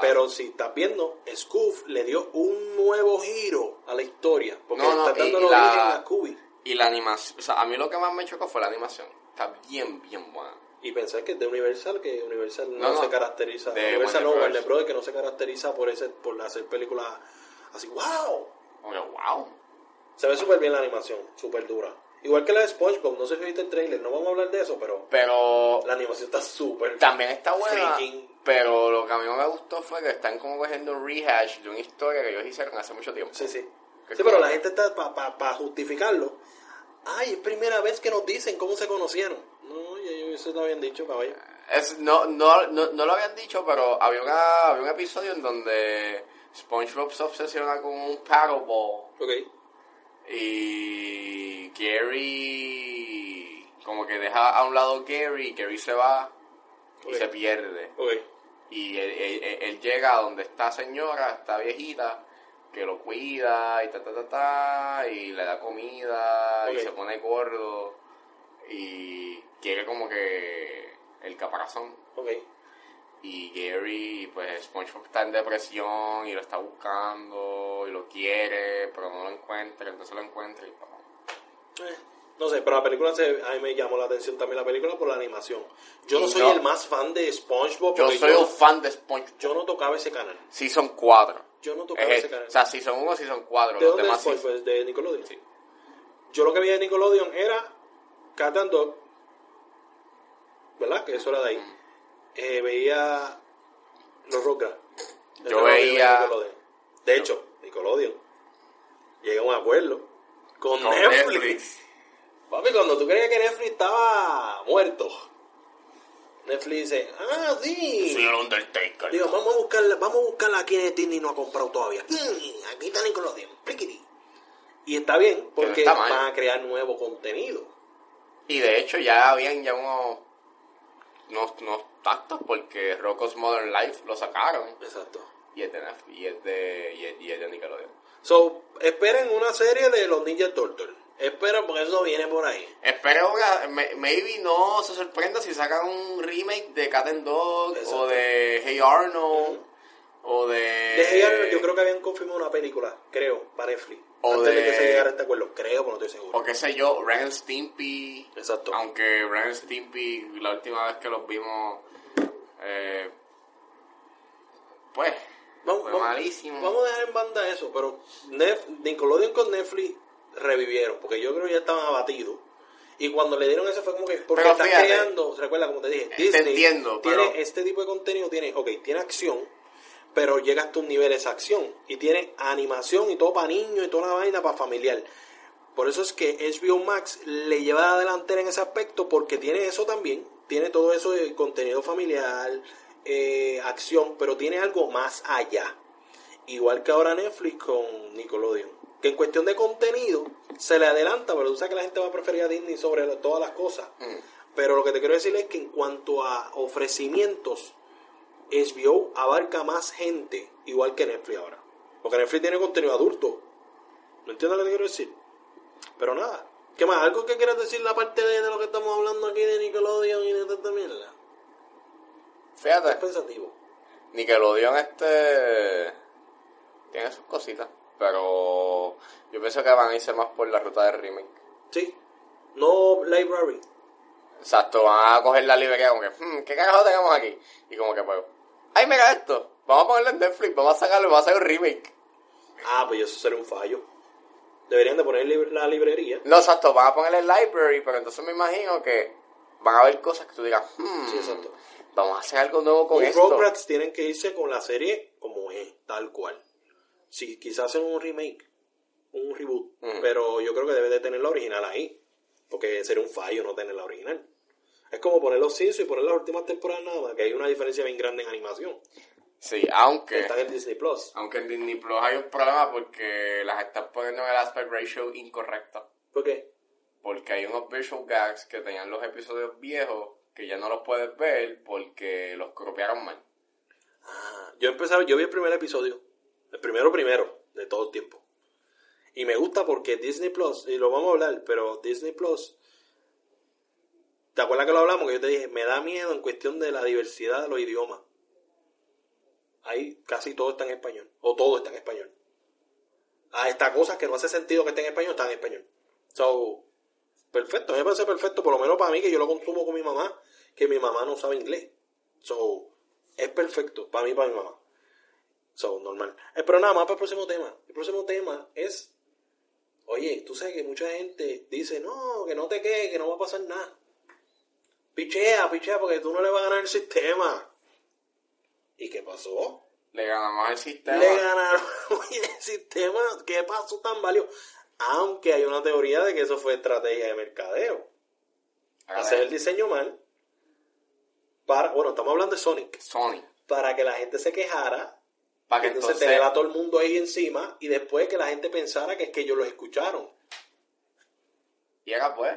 Pero si estás viendo, Scoof le dio un nuevo giro a la historia. Porque No, no, está dando el la- a Scooby. y la animación, o sea, a mí lo que más me chocó fue la animación. Está bien, bien buena. Y pensar que es de Universal, que Universal no, se caracteriza. de Universal no. Warner Brothers, que no se caracteriza por ese por hacer películas así, wow. Wow. Se ve súper bien la animación, súper dura. Igual que la de SpongeBob, no sé si viste el trailer, no vamos a hablar de eso, pero Pero la animación está súper también está buena. freaking. Pero lo que a mí me gustó fue que están como cogiendo un rehash de una historia que ellos hicieron hace mucho tiempo. Sí, sí. Sí, pero la gente está para justificarlo. Ay, es primera vez que nos dicen cómo se conocieron. No, eso no habían dicho, caballo. Es, no, no, no, no lo habían dicho, pero había, una, había un episodio en donde SpongeBob se obsesiona con un paddleball Ok. Y Gary como que deja a un lado Gary Gary se va y se pierde. Y él, él- él- él llega a donde está señora, esta viejita, que lo cuida y ta ta ta ta, y le da comida y se pone gordo y quiere como que el caparazón. Y Gary, pues SpongeBob está en depresión y lo está buscando y lo quiere, pero no lo encuentra, entonces lo encuentra y pues, Eh, No sé, pero la película se, a mí me llamó la atención también la película por la animación. Yo no soy el más fan de SpongeBob Yo soy yo, un fan de SpongeBob. yo no tocaba ese canal. Season 4. Yo no tocaba Es- ese canal. o sea, Season 1, Season 4. ¿De Los dónde es demás SpongeBob? seasons- ¿De Nickelodeon? Yo lo que veía de Nickelodeon era Cat and Dog, ¿verdad? Que eso era de ahí. Eh, veía los. Eso Yo veía- de Nickelodeon. De hecho, Nickelodeon llega a un acuerdo con, Con Netflix. Netflix. Papi, cuando tú creías que Netflix estaba muerto, Netflix dice, ah, sí. Soy el Undertaker. Digo, vamos a buscarla, vamos a buscarla aquí en Disney no ha comprado todavía. Mm, Aquí está Nickelodeon, pliquiti. Y está bien, porque está van a crear nuevo contenido. Y de hecho ya habían ya unos, unos, unos porque Rocco's Modern Life lo sacaron. Exacto. Y es de, y es de, y es, y es de Nickelodeon. So, esperen una serie de los Ninja Turtles. Esperen porque eso viene por ahí. Espero que me- maybe no se sorprenda si sacan un remake de Cat and Dog Exacto. o de Hey Arnold o de... De Hey Arnold, yo creo que habían confirmado una película, creo, para Netflix. O antes de... de- que se llegara a este acuerdo. Creo, pero no estoy seguro. O qué sé yo, Ren Stimpy. Exacto. Aunque Ren Stimpy, la última vez que los vimos, eh, pues, Vamos, fue vamos- malísimo. vamos a dejar en banda eso, pero Nef- Nickelodeon con Netflix revivieron, porque yo creo que ya estaban abatidos. Y cuando le dieron eso fue como que, porque Pero estás fíjate. creando, recuerda como te dije, Te Disney entiendo, tiene pero- este tipo de contenido, tiene, ok, tiene acción, pero llega hasta un nivel de esa acción. Y tiene animación y todo para niños y toda la vaina para familiar. Por eso es que HBO Max le lleva la delantera en ese aspecto porque tiene eso también, tiene todo eso de contenido familiar, eh, acción, pero tiene algo más allá. Igual que ahora Netflix con Nickelodeon. Que en cuestión de contenido se le adelanta, pero tú sabes que la gente va a preferir a Disney sobre todas las cosas. Mm. Pero lo que te quiero decir es que en cuanto a ofrecimientos, HBO abarca más gente, igual que Netflix ahora. Porque Netflix tiene contenido adulto. ¿No entiendes lo que te quiero decir? Pero nada. ¿Qué más? ¿Algo que quieras decir la parte de, de lo que estamos hablando aquí de Nickelodeon y de tanta mierda? Es Fíjate, pensativo. Nickelodeon este tiene sus cositas, pero yo pienso que van a irse más por la ruta de remake. Sí. No library. Exacto, van a coger la librería como que, hmm, ¿qué carajo tenemos aquí? Y como que pues, ay, mira esto, vamos a ponerlo en Netflix, vamos a sacarlo, vamos a hacer un remake. Ah, pues eso sería un fallo. Deberían de poner lib- la librería. No, exacto, van a ponerle el library, pero entonces me imagino que van a haber cosas que tú digas, hmm, Sí, exacto. vamos a hacer algo nuevo con Los esto. Rugrats tienen que irse con la serie como es, tal cual. Si quizás hacen un remake, un reboot, Ujú. pero yo creo que debe de tener la original ahí, porque sería un fallo no tener la original. Es como poner los Simpsons y poner las últimas temporadas nada más, que hay una diferencia bien grande en animación. Sí, aunque, Está en Disney Plus. aunque en Disney Plus hay un problema porque las están poniendo en el aspect ratio incorrecto. ¿Por qué? Porque hay unos visual gags que tenían los episodios viejos que ya no los puedes ver porque los copiaron mal. Ah, yo empecé, yo vi el primer episodio, el primero primero de todo el tiempo. Y me gusta porque Disney Plus, y lo vamos a hablar, pero Disney Plus, ¿te acuerdas que lo hablamos? Que yo te dije, me da miedo en cuestión de la diversidad de los idiomas. Ahí casi todo está en español, o todo está en español. Ah, esta cosa que no hace sentido que esté en español, está en español. So, perfecto, a me parece perfecto, por lo menos para mí, que yo lo consumo con mi mamá, que mi mamá no sabe inglés. So, es perfecto para mí para mi mamá. So, normal. Eh, pero nada más para el próximo tema. El próximo tema es, oye, tú sabes que mucha gente dice, no, que no te quedes, que no va a pasar nada. Pichea, pichea, porque tú no le vas a ganar el sistema. ¿Y qué pasó? Le ganamos al sistema. Le ganaron el sistema. ¿Qué pasó tan valioso? Aunque hay una teoría de que eso fue estrategia de mercadeo. Hacer el diseño mal. Para, bueno, estamos hablando de Sonic. Sony. Para que la gente se quejara Para que entonces, entonces... tener a todo el mundo ahí encima y después que la gente pensara que es que ellos los escucharon. Y acá pues.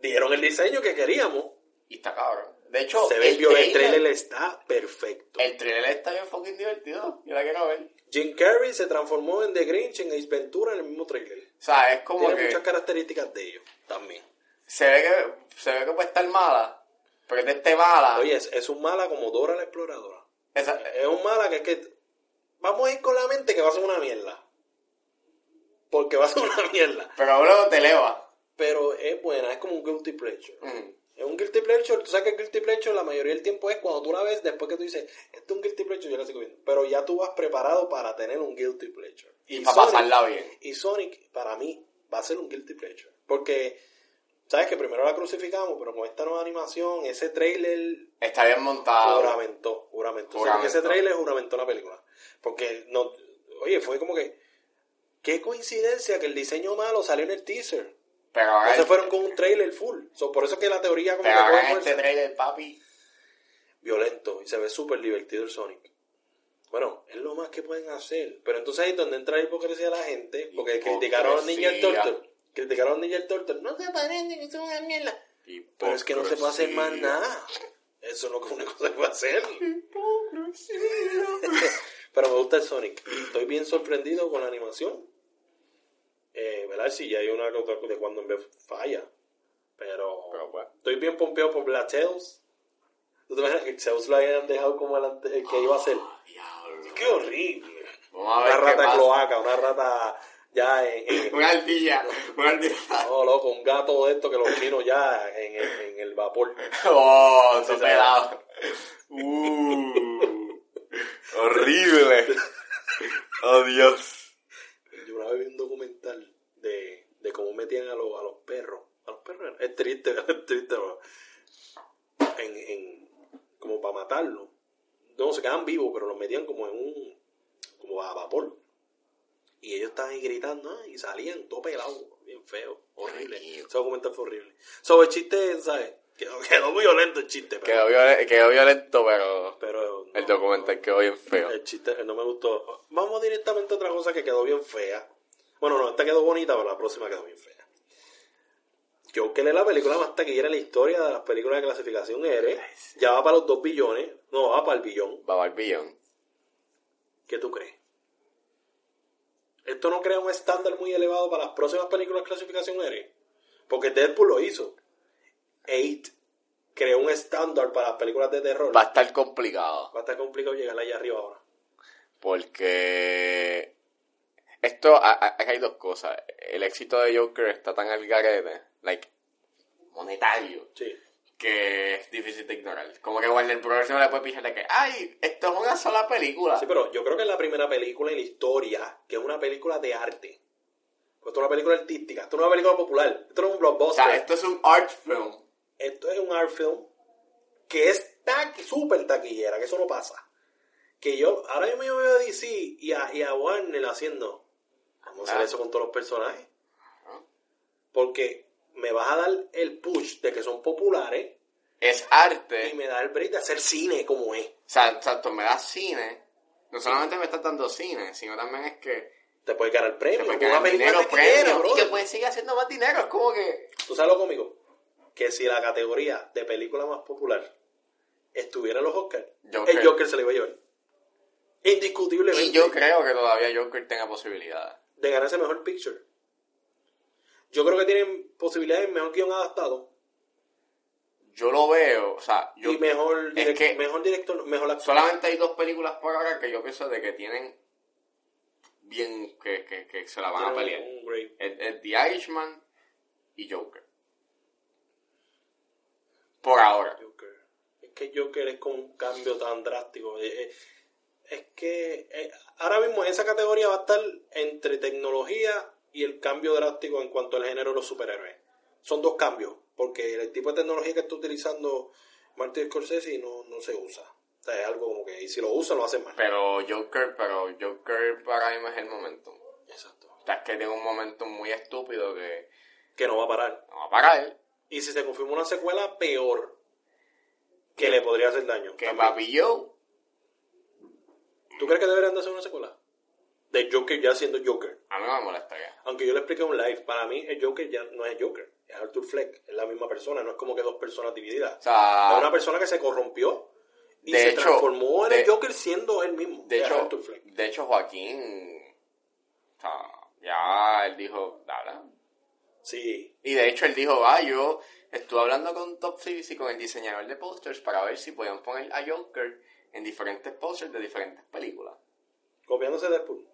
Dieron el diseño que queríamos. Y está cabrón. De hecho, Se ve el trailer, está perfecto. el trailer está bien fucking divertido. Yo la quiero ver. Jim Carrey se transformó en The Grinch en Ace Ventura en el mismo trailer. O sea, es como Tiene que muchas características de ellos también. se ve que se ve que puede estar mala, pero que esté mala. Oye, es, es un mala como Dora la exploradora. esa- Es un mala que es que vamos a ir con la mente que va a ser una mierda. Porque va a ser una mierda. pero luego te eleva. Pero es buena, es como un guilty pleasure. Mm. Es un guilty pleasure, tú sabes que el guilty pleasure la mayoría del tiempo es cuando tú la ves después que tú dices, esto es un guilty pleasure, yo la sigo viendo. Pero ya tú vas preparado para tener un guilty pleasure. Y para pasarla bien. Y Sonic, para mí, va a ser un guilty pleasure. Porque, sabes que primero la crucificamos, pero con esta nueva animación, ese trailer Está bien montado. juramentó, juramentó. O sea, que ese Juramentó. trailer juramentó la película. Porque, no, oye, fue como que, qué coincidencia que el diseño malo salió en el teaser. Pero se fueron con un trailer full. So, por eso es que la teoría como pero que fuerza. este trailer, papi. violento y se ve súper divertido el Sonic. Bueno, es lo más que pueden hacer. Pero entonces ahí es donde entra la hipocresía de la gente, porque Hipocresía. criticaron a Ninja Turtle. Criticaron a Ninja Turtle. No se parecen, que son una mierda. Pero es que no se puede hacer más nada. Eso es lo único que se puede hacer. Pero me gusta el Sonic. Estoy bien sorprendido con la animación. Eh, ¿Verdad? Sí, ya hay una otra de cuando en vez falla. Pero, Pero bueno. estoy bien pompeado por Black Tails. ¿Tú te imaginas que Zeus lo hayan dejado como el, ante- el que iba a ser? Diablo. ¡Qué horrible! Vamos a Una ver qué rata cloaca, una rata ya en... en- Una ardilla. Una ardilla. no, loco, un gato de esto que los chinos ya en, el- en el vapor. Oh, eso Sí, pelado. Uh, horrible. Oh, Dios. Vi un documental de, de cómo metían a los, a los perros, a los perro. Es triste, es triste, bro. En, en, como para matarlo. No, se quedan vivos, pero los metían como en un, como a vapor. Y ellos estaban ahí gritando ah, y salían todo pelado, bien feo, horrible. Ese documental fue horrible. Sobre el chiste, ¿sabes? Quedó, quedó muy violento el chiste. Pero, Quedó, viole- quedó violento, pero pero el documental quedó bien feo. El chiste no me gustó. Vamos directamente a otra cosa que quedó bien fea. Bueno, no, esta quedó bonita, pero la próxima quedó bien fea. Joker es la película más taquillera en la historia de las películas de clasificación R. Ya va para los 2 billones. No, va para el billón. Va al billón. ¿Qué tú crees? ¿Esto no crea un estándar muy elevado para las próximas películas de clasificación R? Porque Deadpool lo hizo. Eight creó un estándar para las películas de terror. Va a estar complicado. Va a estar complicado llegar allá arriba ahora. Porque esto, a- a- aquí hay dos cosas. El éxito de Joker está tan al garete, like, monetario, Sí. que es difícil de ignorar. Como que Warner Bros. no le puede pichar de que, ay, esto es una sola película. Sí, pero yo creo que es la primera película en la historia que es una película de arte. Pues esto es una película artística, esto no es una película popular, esto no es un o blockbuster. sea, esto es un art film. Esto es un art film que es taqui- súper taquillera, que eso no pasa. Que yo, ahora yo veo a DC y a, y a Warner haciendo, vamos a hacer Ah. eso con todos los personajes. Porque me vas a dar el push de que son populares Es arte. y me da el break de hacer cine como es. O sea, exacto, me da cine. No solamente me estás dando cine, sino también es que Te puedes ganar te premio. una ganar dinero, premio, y brother. que puedes seguir haciendo más dinero. Es como que... ¿Tú sabes lo cómico? Que si la categoría de película más popular estuviera en los Oscars, Joker. el Joker se le iba a llevar. Indiscutiblemente. Y yo creo que todavía Joker tenga posibilidades. De ganarse mejor picture. Yo creo que tienen posibilidades de mejor guion adaptado Yo lo veo, o sea, yo y mejor, es que- mejor director, mejor actor. solamente hay dos películas por ahora que yo pienso de que tienen bien, que, que, que se la van a pelear. Es, es The Irishman y Joker. Por ahora. Joker. Es que Joker es con un cambio tan drástico. Eh, eh, Es que eh, ahora mismo esa categoría va a estar entre tecnología y el cambio drástico en cuanto al género de los superhéroes. Son dos cambios, porque el tipo de tecnología que está utilizando Martin Scorsese no, no se usa. O sea, es algo como que, y si lo usa, lo hace mal. Pero Joker, pero Joker para mí es el momentum. Exacto. O sea, es que tiene un momentum muy estúpido que Que no va a parar. no va a parar. Y si se confirma una secuela, peor. Que le podría hacer daño. Que. Papi Joe, ¿Tú crees que deberían de hacer una secuela? De Joker ya siendo Joker. a mí no me molestaría. Aunque yo le expliqué un live, para mí el Joker ya no es Joker, es Arthur Fleck, es la misma persona, no es como que dos personas divididas. O sea, es una persona que se corrompió y De se hecho, transformó en de- el Joker siendo él mismo. de hecho, Arthur Fleck. de hecho Joaquín, o sea, ya él dijo, dale. Sí, Y de hecho él dijo, ah, yo estuve hablando con Top Civis y con el diseñador de posters para ver si podían poner a Joker en diferentes posters de diferentes películas. copiándose de Deadpool.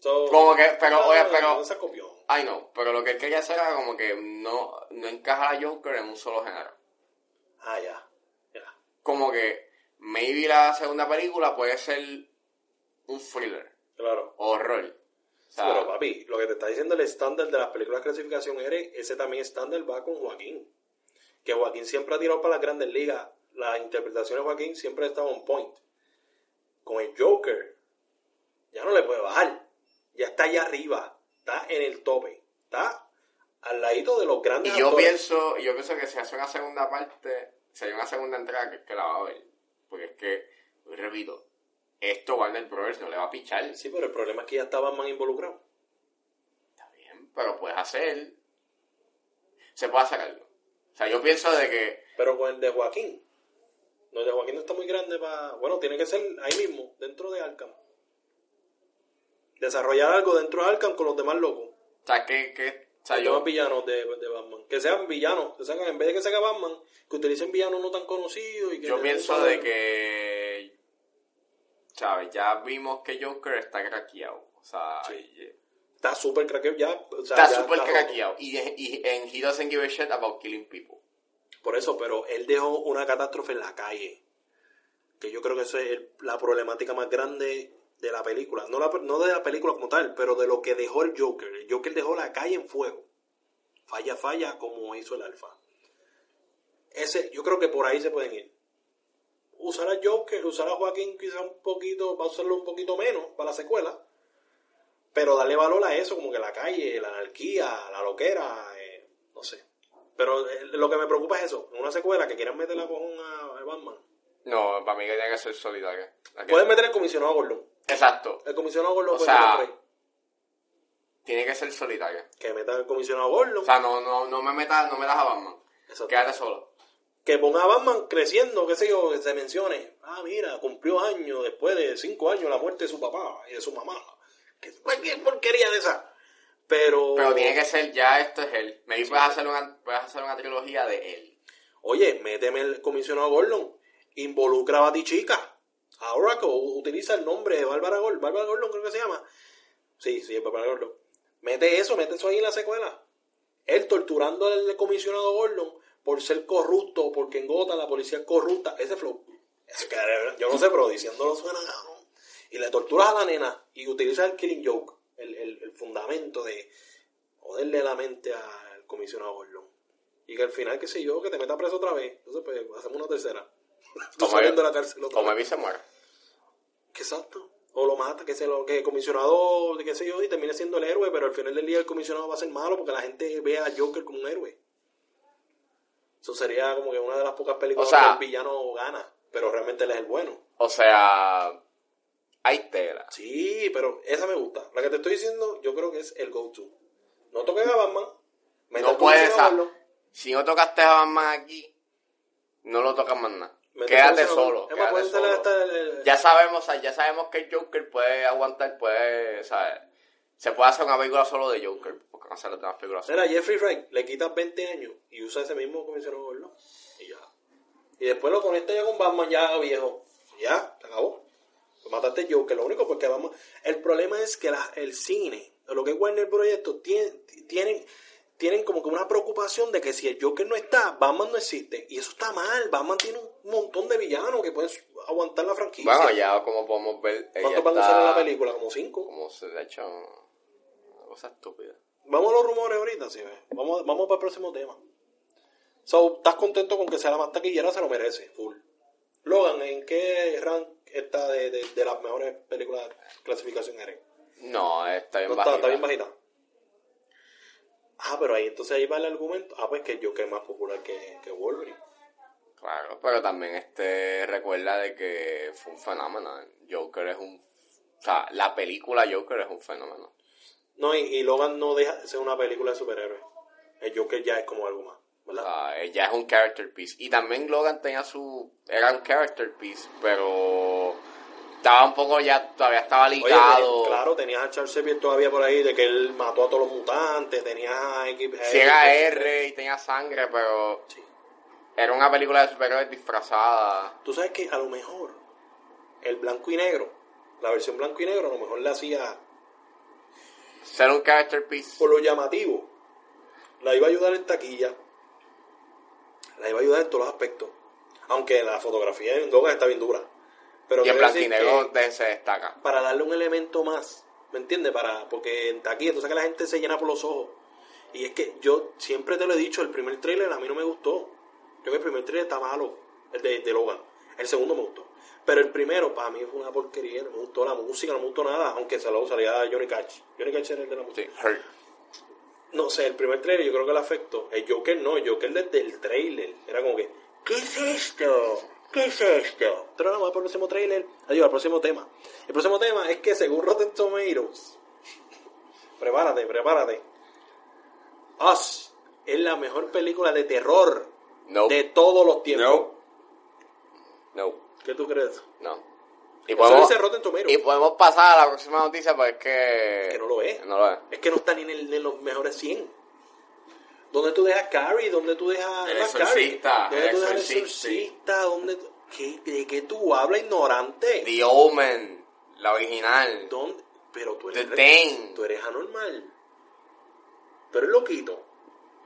So, Como que, pero, ah, oye, pero, no se copió. ay no, pero lo que él quería hacer era como que no, no encaja a Joker en un solo género. Ah, ya, ya. Como que, maybe la segunda película puede ser un thriller, Claro. horror. O Sí, sea, pero papi, lo que te está diciendo el estándar de las películas de clasificación R, ese también estándar va con Joaquín. Que Joaquín siempre ha tirado para las grandes ligas. Las interpretaciones de Joaquín siempre estado on point. Con el Joker, ya no le puede bajar. Ya está allá arriba. Está en el tope. Está al ladito de los grandes Y yo actores. pienso, yo pienso que si hace una segunda parte, si hay una segunda entrega, que que la va a ver. Porque es que, repito, esto Warner Bros. no le va a pichar. Sí, pero el problema es que ya está Batman involucrado. Está bien, pero puedes hacer. Se puede hacer algo. O sea, yo pienso de que. Pero con el de Joaquín. El de Joaquín no está muy grande para... Bueno, tiene que ser ahí mismo, dentro de Arkham. Desarrollar algo dentro de Arkham con los demás locos. O sea, que. que o sea, los yo, demás villanos de, de Batman. Que sean villanos. Que sean, en vez de que sea Batman, que utilicen villanos no tan conocidos. Y que yo pienso de que. ¿Sabes? Ya vimos que Joker está craqueado. O sea, Sí. y- Está súper craqueado ya. o sea, está súper craqueado. Y, y en He doesn't give a shit about killing people. Por eso, pero él dejó una catástrofe en la calle. Que yo creo que eso es la problemática más grande de la película. No, la, no de la película como tal, pero de lo que dejó el Joker. El Joker dejó la calle en fuego. falla, falla, como hizo el Alfa. Ese, yo creo que por ahí se pueden ir. Usar a Joker, usar a Joaquín quizá un poquito, va a usarlo un poquito menos para la secuela. Pero darle valor a eso, como que la calle, la anarquía, la loquera, eh, no sé. Pero eh, lo que me preocupa es eso, una secuela que quieran meter la cojón a, a Batman. No, para mí que tiene que ser solidaria. Pueden meter el comisionado Gordon. Exacto. El comisionado Gordon O puede sea, meter. Tiene que ser solidaria. Que meta el comisionado Gordon. O sea, no, no, no me metas, no metas a Batman. Exacto. Quédate solo. que ponga a Batman creciendo, qué sé yo, que se mencione. Ah, mira, cumplió años después de cinco años la muerte de su papá y de su mamá. ¿Qué, qué porquería de esa? Pero, Pero tiene que ser ya, esto es él. Me hacer una, puedes hacer una trilogía de él. oye, méteme el comisionado Gordon, involucra a Batichica. A Oracle, utiliza el nombre de Bárbara Gordon, Bárbara Gordon creo que se llama. Sí, sí, es Bárbara Gordon. Mete eso, mete eso ahí en la secuela. Él torturando al comisionado Gordon por ser corrupto, porque en Gotham la policía es corrupta. Ese flow. Es que, yo no sé, pero diciéndolo suena cabrón. Y le torturas a la nena y utiliza el killing joke, el, el, el fundamento de joderle la mente al comisionado Gordon. Y que al final, qué sé yo, que te meta preso otra vez. Entonces, pues, hacemos una tercera. Tú Como saliendo él- de la cárcel otra Como vez. Evi se muere. Exacto. O lo mata, que se lo, que el comisionado, qué sé yo, y termine siendo el héroe, pero al final del día el comisionado va a ser malo porque la gente ve a Joker como un héroe. Eso sería como que una de las pocas películas O sea- donde el villano gana, pero realmente él es el bueno. O sea, hay tela. Sí, pero esa me gusta. La que te estoy diciendo, yo creo que es el go-to. No toquen a Batman. No puedes, Gordon, si no tocaste a Batman aquí, no lo tocas más nada. Quédate solo, quédate hasta el- el- Ya sabemos, ya sabemos que el Joker puede aguantar, puede, ¿sabes? Se puede hacer una película solo de Joker, porque no hacer las demás películas solo. Mira, Jeffrey Wright, le quitas 20 años y usa ese mismo comisionado Gordon. Y ya. Y después lo conecta ya con Batman ya viejo. Y ya, se acabó. Mataste Joker, lo único porque Batman... El problema es que la- el cine, lo que es Warner Proyectos, tienen, tienen, tienen como que una preocupación de que si el Joker no está, Batman no existe. Y eso está mal. Batman tiene un montón de villanos que pueden aguantar la franquicia. Bueno, ya como podemos ver, ¿Cuántos van a usar en la película? Como cinco. Como se ha hecho una cosa estúpida. Vamos a los rumores ahorita, sí. Vamos, vamos para el próximo tema. So, ¿estás contento con que sea la más taquillera? Se lo merece, full. Logan, ¿en qué rank está de, de, de las mejores películas de clasificación eres? No, está bien No, bajita. está, está bien bajita. Ah, pero ahí entonces ahí va el argumento. Ah, pues que el Joker es más popular que, que Wolverine. Claro, pero también este recuerda de que fue un fenómeno. Joker es un... O sea, la película Joker es un fenómeno. No, y, y Logan no deja de ser una película de superhéroes. El Joker ya es como algo más, ¿verdad? sea, ella es un character piece. Y también Logan tenía su... Era un character piece, pero... Estaba un poco ya... Todavía estaba ligado. ten- claro, tenías a Charles Xavier todavía por ahí de que él mató a todos los mutantes, tenías a X... Sí era R y tenía sangre, pero... Sí. Era una película de superhéroes disfrazada. Tú sabes que a lo mejor el blanco y negro, la versión blanco y negro, a lo mejor le hacía Ser un character piece. por lo llamativo, la iba a ayudar en taquilla, la iba a ayudar en todos los aspectos. Aunque la fotografía en Logan está bien dura. Pero y en quiero blanco y decir negro que de- se destaca. para darle un elemento más, ¿me entiendes? Para, porque en taquilla, tú sabes que la gente se llena por los ojos. Y es que yo siempre te lo he dicho, el primer trailer a mí no me gustó. Yo creo que el primer trailer está malo, el de, de Logan. El segundo me gustó. Pero el primero, para mí, fue una porquería. No me gustó la música, no me gustó nada. Aunque se lo salía Johnny Cash. Johnny Cash era el de la música. Sí, Hurt. No sé, el primer trailer yo creo que le afectó. El Joker no, el Joker desde el trailer. Era como que, ¿qué es esto? ¿Qué es esto? Pero nada más para el próximo trailer. Adiós, al próximo tema. El próximo tema es que según Rotten Tomatoes, prepárate, prepárate. Us es la mejor película de terror No. de todos los tiempos. No. No. ¿Qué tú crees? No. Y Eso podemos, dice Rotten Tomatoes. y podemos pasar a la próxima noticia, pues es que... Que no lo es. No lo es. Es que no está ni en, el- en los mejores 100. ¿Dónde tú dejas Carrie? ¿Dónde tú dejas El Exorcista? ¿Dónde el tú dejas el Exorcista. ¿Dónde tú- qué- ¿De qué tú hablas, ignorante? The Omen, la original. ¿Dónde? Pero tú eres, The tú eres anormal. Tú eres loquito.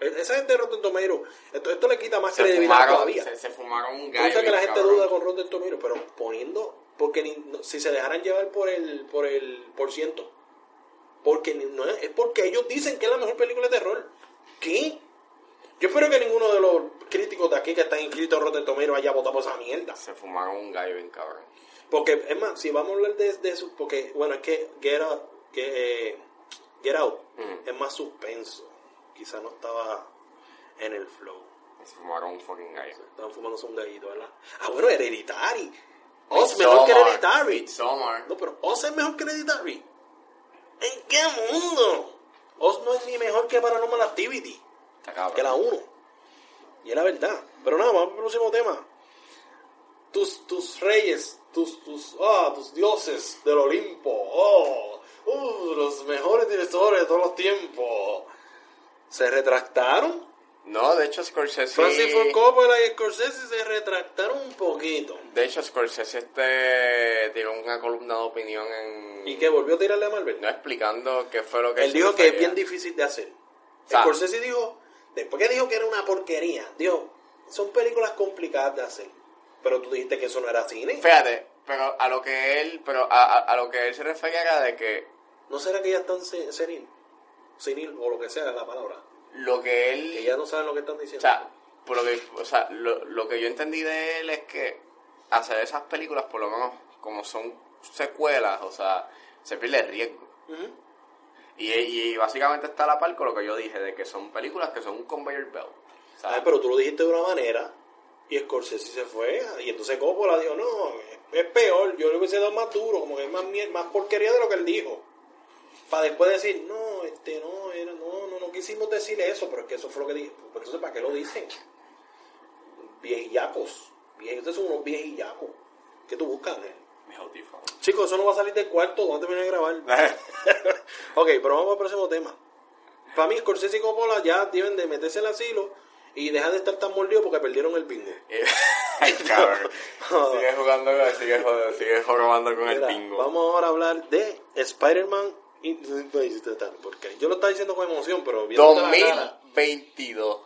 E- Esa gente de Rotten Tomatoes, esto, esto le quita más Se credibilidad fumaron, todavía. se, se fumaron un gallo. sabes que la gente cabrón. duda con Rotten Tomatoes, pero poniendo, porque ni- no- si se dejaran llevar por el, por el por ciento, porque ni- no es, es porque ellos dicen que es la mejor película de terror. ¿Qué? Yo espero que ninguno de los críticos de aquí que están inscritos en Rotten Tomatoes haya votado por esa mierda. Se fumaron un gallo bien cabrón. Porque, es más, si vamos a hablar de, de eso, porque, bueno, es que Get Out, que, eh, Get Out Mm. es más suspenso. Quizá no estaba en el flow. Se fumaron un fucking gallo. Estaban fumándose un gallito, ¿verdad? Ah, bueno, Hereditary. Oz mejor que Hereditary. Midsommar. No, pero Oz es mejor que Hereditary. ¿En qué mundo? Oz no es ni mejor que Paranormal Activity, que la 1. Y es la verdad. Pero nada, vamos al próximo tema. Tus, tus reyes, tus, tus, ah, tus dioses del Olimpo. Oh, uh, los mejores directores de todos los tiempos. Se retractaron. No, de hecho Scorsese... Francis Ford Coppola y Scorsese se retractaron un poquito. De hecho Scorsese este tiró una columna de opinión en... Y que volvió a tirarle a Marvel. No explicando qué fue lo que... Él dijo que es bien difícil de hacer. sea- Scorsese dijo, después que dijo que era una porquería, dijo, son películas complicadas de hacer. Pero tú dijiste que eso no era cine. Fíjate, pero a lo que él... Pero a, a- a lo que él se refería era de que ¿No será que ya están se- senil? Senil o lo que sea la palabra. Lo que él... Que ya no saben lo que están O diciendo. sea, por lo que, o sea lo, lo que yo entendí de él es que hacer esas películas, por lo menos como son secuelas, o sea, se pierde el riesgo. Y, y básicamente está a la par con lo que yo dije, de que son películas que son un conveyor belt. O Ay, pero tú lo dijiste de una manera y Scorsese se fue. Y entonces Coppola dijo, no, es, peor. Yo le hubiese dado más duro, como que es más, más porquería de lo que él dijo. Para después decir, no, este, no, era, no quisimos decir eso, pero es que eso fue lo que dije. Pues entonces, ¿para qué lo dicen? Viejillacos. Vie- Ustedes son unos viejillacos. ¿Qué tú buscas? eh? mis audífonos. Chicos, eso no va a salir del cuarto donde viene a grabar. ok, pero vamos al próximo tema. Para mí, Scorsese y Coppola ya deben de meterse al asilo y dejar de estar tan mordidos porque perdieron el bingo. Ay, cabrón. sigue jugando, sigue, sigue jorobando con el bingo. Vamos ahora a hablar de Spider-Man. Y- Porque yo lo estaba diciendo con emoción, pero viendo la cara. 2022.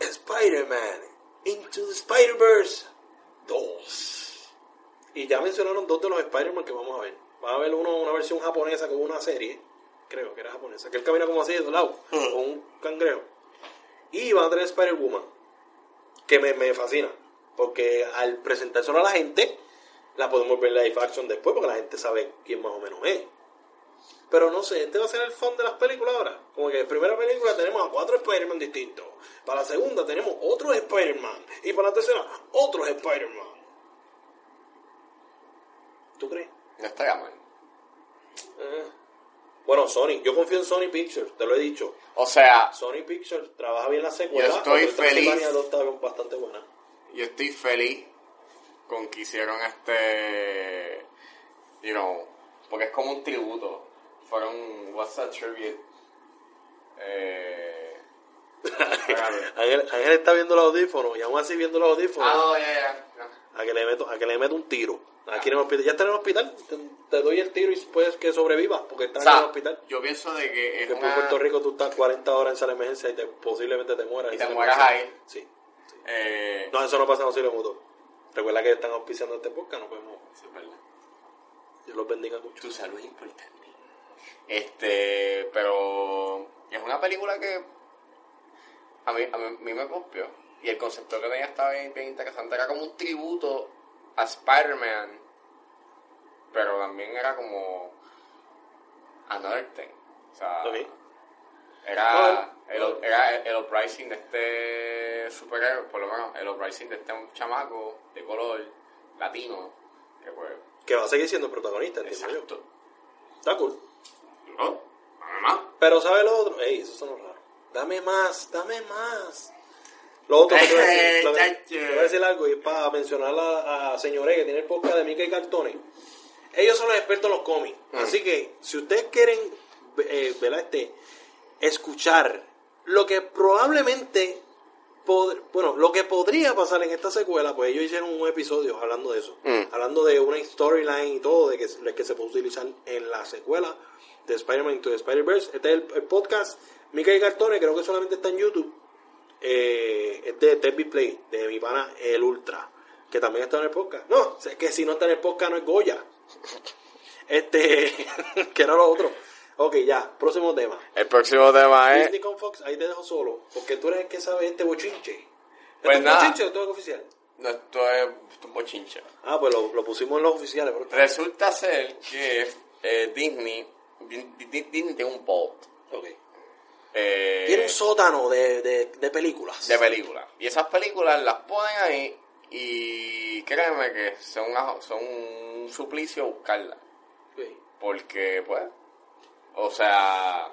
Spider-Man Into the Spider-Verse 2. Y ya mencionaron dos de los Spider-Man que vamos a ver. Va a haber uno, una versión japonesa con una serie, creo que era japonesa, que él camina como así de lado, con un cangrejo. Y van a tener Spider-Woman, que me, me fascina, porque al presentárselo a la gente, la podemos ver live action después, porque la gente sabe quién más o menos es. Pero no sé, este va a ser el fondo de las películas ahora. Como que en primera película tenemos a cuatro Spider-Man distintos. Para la segunda tenemos otros Spider-Man. Y para la tercera, otros Spider-Man. ¿Tú crees? No estaría mal. Eh. Bueno, Sony. Yo confío en Sony Pictures, te lo he dicho. O sea, Sony Pictures trabaja bien la secuela. Yo estoy feliz. Transylvania 2 está bastante buena. yo estoy feliz con que hicieron este, you know, porque es como un tributo. Fueron, what's that tribute? Eh. Ángel, Ángel está viendo los audífonos y aún así viendo los audífonos. ah, no, ya, ya. A que le meto, a que le meto un tiro. Aquí en el hospital. Ya está en el hospital. Te, te doy el tiro y puedes que sobrevivas porque está O en el sea, hospital. yo pienso de que es Después una... en Puerto Rico tú estás 40 horas en sala de emergencia y te- posiblemente te mueras. Y te mueras ahí. Sí. Eh, No, eso no pasa en auxilio mutuo. Recuerda que están auspiciando este podcast, nos vemos. eso es verdad. Dios los bendiga mucho. Tu salud es importante. Este, pero es una película que a mí, a mí, a mí me copió. Y el concepto que tenía estaba bien, bien interesante. Era como un tributo a Spider-Man, pero también era como another thing. O sea, era, el, era el, el uprising de este superhéroe, por lo menos el uprising de este chamaco de color latino, que pues, Que va a seguir siendo protagonista, entiendo yo. exacto. Está cool. No, nada más. Pero ¿sabes lo otro? Ey, eso sonó raro. Dame más, dame más. Lo otro que te voy a decir, lo que- Chacho. te voy a decir algo y es para mencionar a, a Señoré que tiene el podcast de Mica y Cartones. Ellos son los expertos en los cómics. Mm. Así que si ustedes quieren eh. Este, escuchar lo que probablemente bueno, lo que podría pasar en esta secuela, pues ellos hicieron un episodio hablando de eso, Mm. hablando de una storyline y todo, de que, de que se puede utilizar en la secuela de Spider-Man Into the Spider-Verse. Este es el, el podcast Mica y Cartones, creo que solamente está en YouTube. Eh, es de Tepi Play, de mi pana El Ultra, que también está en el podcast. No, es que si no está en el podcast no es Goya. Este, que era lo otro. Ok, ya, próximo tema. El próximo tema es... Disney con Fox, ahí te dejo solo, porque tú eres el que sabe este bochinche. Pues ¿Esto es nada. bochinche o esto es oficial? No, esto es un bochinche. Ah, pues lo, lo pusimos en los oficiales, bro. Resulta ser que eh, Disney, Di- Di- Disney tiene un vault Ok. eh, Tiene un sótano de, de, de películas. de películas. Y esas películas las ponen ahí y créeme que son, son un suplicio buscarlas. Porque, pues, o sea,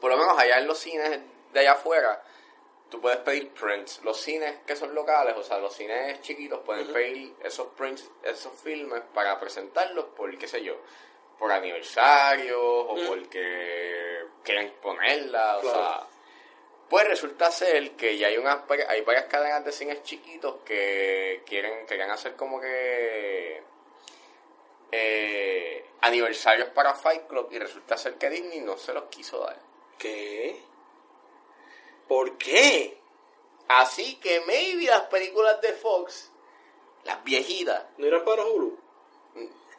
por lo menos allá en los cines de allá afuera, tú puedes pedir prints. Los cines que son locales, o sea, los cines chiquitos pueden pedir esos prints, esos filmes para presentarlos por, qué sé yo, por aniversario o porque quieren ponerla, o Claro. sea. Pues resulta ser que ya hay unas hay varias cadenas de cines chiquitos que quieren querían hacer como que eh, aniversarios para Fight Club y resulta ser que Disney no se los quiso dar. ¿Qué? ¿Por qué? Así que maybe las películas de Fox, las viejitas, ¿No irán para Hulu?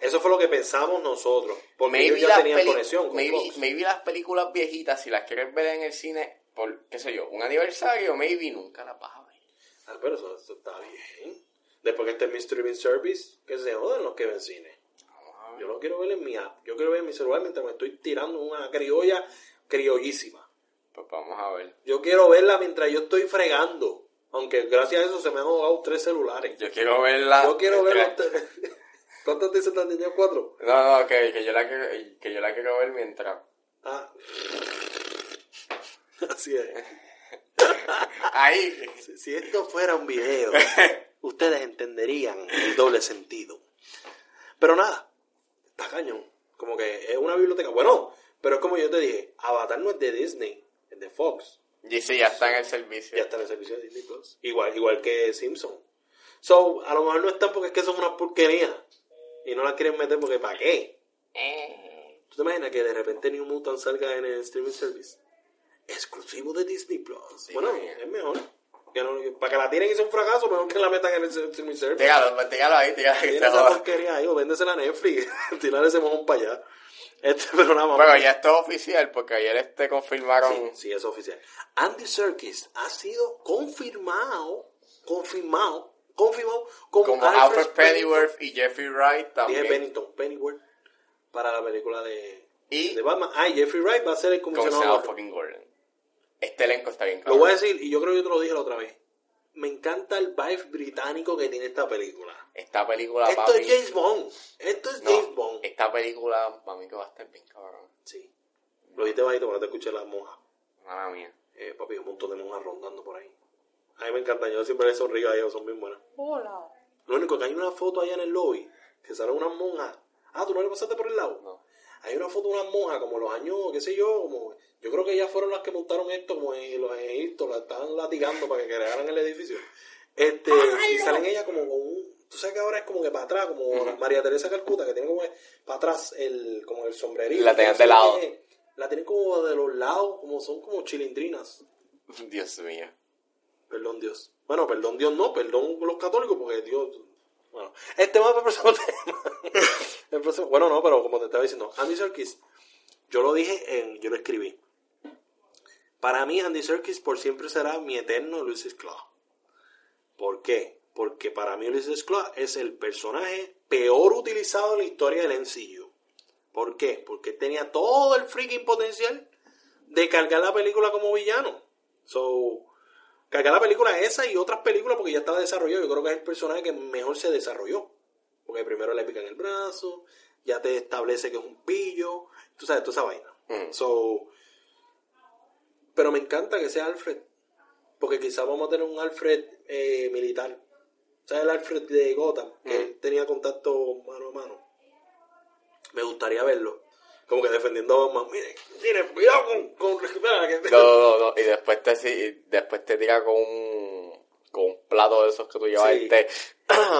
Eso fue lo que pensamos nosotros. Porque maybe, ellos ya tenían conexión con maybe, Fox. maybe las películas viejitas, si las quieres ver en el cine por, qué sé yo, un aniversario, maybe nunca las vas a ver. Ah, pero eso, eso está bien. Después que esté mi streaming service, que se jodan los que ven cine. Vamos a ver. Yo lo quiero ver en mi app. Yo quiero ver en mi celular mientras me estoy tirando una criolla criollísima. Pues vamos a ver. Yo quiero verla mientras yo estoy fregando. Aunque gracias a eso se me han ahogado tres celulares. Yo quiero verla. Yo quiero ver ¿Cuántos dicen tan niños? ¿Cuatro? No, no, que, que, yo la quiero, que yo la quiero ver mientras. Ah. Así es. Ahí. Si, si esto fuera un video, ustedes entenderían el doble sentido. Pero nada, está cañón. Como que es una biblioteca. Bueno, pero es como yo te dije, Avatar no es de Disney, es de Fox. Y sí, ya está en el servicio. Ya está en el servicio de Disney Plus. Igual, igual que Simpson. So, a lo mejor no están porque es que son una porquería. Y no la quieren meter porque ¿para qué? Eh, ¿Tú te imaginas que de repente New Mutant salga en el streaming service? Exclusivo de Disney Plus. Sí, bueno, es mejor. Que no- para que la tiren y sea un fracaso, mejor que la metan en el streaming service. Tíralo, tíralo ahí, tíralo ahí. esa porquería ahí, o véndesela a Netflix. Tirar ese mojón para allá. Este, pero nada más. Bueno, ya esto es oficial porque ayer este confirmaron. Sí, sí, es oficial. Andy Serkis ha sido confirmado, confirmado, confirmado como, Como Alfred Pennyworth y Jeffrey Wright Dije también. Pennington, Pennyworth, para la película de, Y de Batman. Ah, y Jeffrey Wright va a ser el comisionado. Gordon. Gordon. Este elenco está bien Lo claro. voy a decir, y yo creo que yo te lo dije la otra vez. Me encanta el vibe británico que tiene esta película. Esta película, Esto papi. es James Bond. Esto es no, James Bond. Esta película, para mí que va a estar bien cabrón. Sí. Lo dijiste bajito para que te escuché las monjas. Mala mía. Eh, papi, un montón de monjas rondando por ahí. A mí me encantan, yo siempre les sonrío a ellos, son bien buenas. Hola. Lo único que hay una foto allá en el lobby, que salen unas monjas. Ah, ¿tú no le pasaste por el lado? No. Hay una foto de unas monjas, como los años, qué sé yo, como... Yo creo que ellas fueron las que montaron esto, como en los Egipto, la estaban latigando para que crearan el edificio. Este, y salen ellas como con un... Tú sabes que ahora es como que para atrás, como Ujú. María Teresa Calcuta, que tiene como para atrás el, como el sombrerito. La tenían de lado. La tienen como de los lados, como son como chilindrinas. Dios mío. Perdón Dios. Bueno, perdón Dios no, perdón los católicos, porque Dios... Bueno, el tema para el tema. Bueno, no, pero como te estaba diciendo, Andy Serkis, yo lo dije, en, yo lo escribí. Para mí, Andy Serkis por siempre será mi eterno Ulysses Claw. ¿Por qué? Porque para mí Ulysses Claw es el personaje peor utilizado en la historia del MCU. ¿Por qué? Porque tenía todo el freaking potencial de cargar la película como villano. So, cargar la película esa y otras películas porque ya estaba desarrollado. Yo creo que es el personaje que mejor se desarrolló. Porque primero le pican el brazo, ya te establece que es un pillo, tú sabes, toda esa vaina. Mm. So, pero me encanta que sea Alfred. Porque quizás vamos a tener un Alfred eh, militar. ¿Sabes el Alfred de Gotham? Que Mm. él tenía contacto mano a mano. Me gustaría verlo. Como que defendiendo a Batman. Miren, miren, cuidado con... con que- No, no, no. Y después te, sí, después te tira con un, con un plato de esos que tú llevas Sí. el té.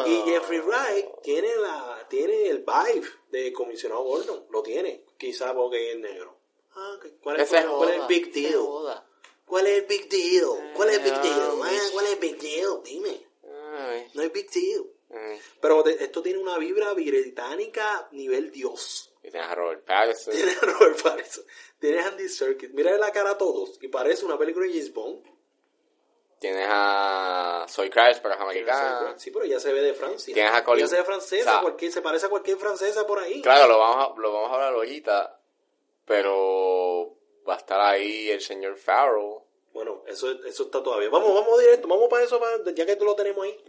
Y Jeffrey Wright tiene la tiene el vibe de comisionado Gordon, lo tiene, quizá porque es negro. Ah, ¿qué- ¿cuál, es, cuál es el big deal? joda. ¿Cuál es el big deal? ¿Cuál es el big deal? man? ¿Cuál es el big deal? Dime. No es big deal. Ay. Pero de- esto tiene una vibra británica nivel Dios. Y tienes a Robert Pattinson. Tienes a Robert Pattinson. Tienes a Andy Serkis. Mira la cara a todos. Y parece una película de James Bond. Tienes a Soy Crash, pero es americana. Sí, pero ya se ve de Francia. Tienes a Colin- Ya se ve francesa. o sea, cualquier, se parece a cualquier francesa por ahí. Claro, lo vamos a, lo vamos a hablar ahorita, pero va a estar ahí el señor Farrell. Bueno, eso, eso está todavía. Vamos, vamos directo. Vamos para eso, para- ya que tú lo tenemos ahí.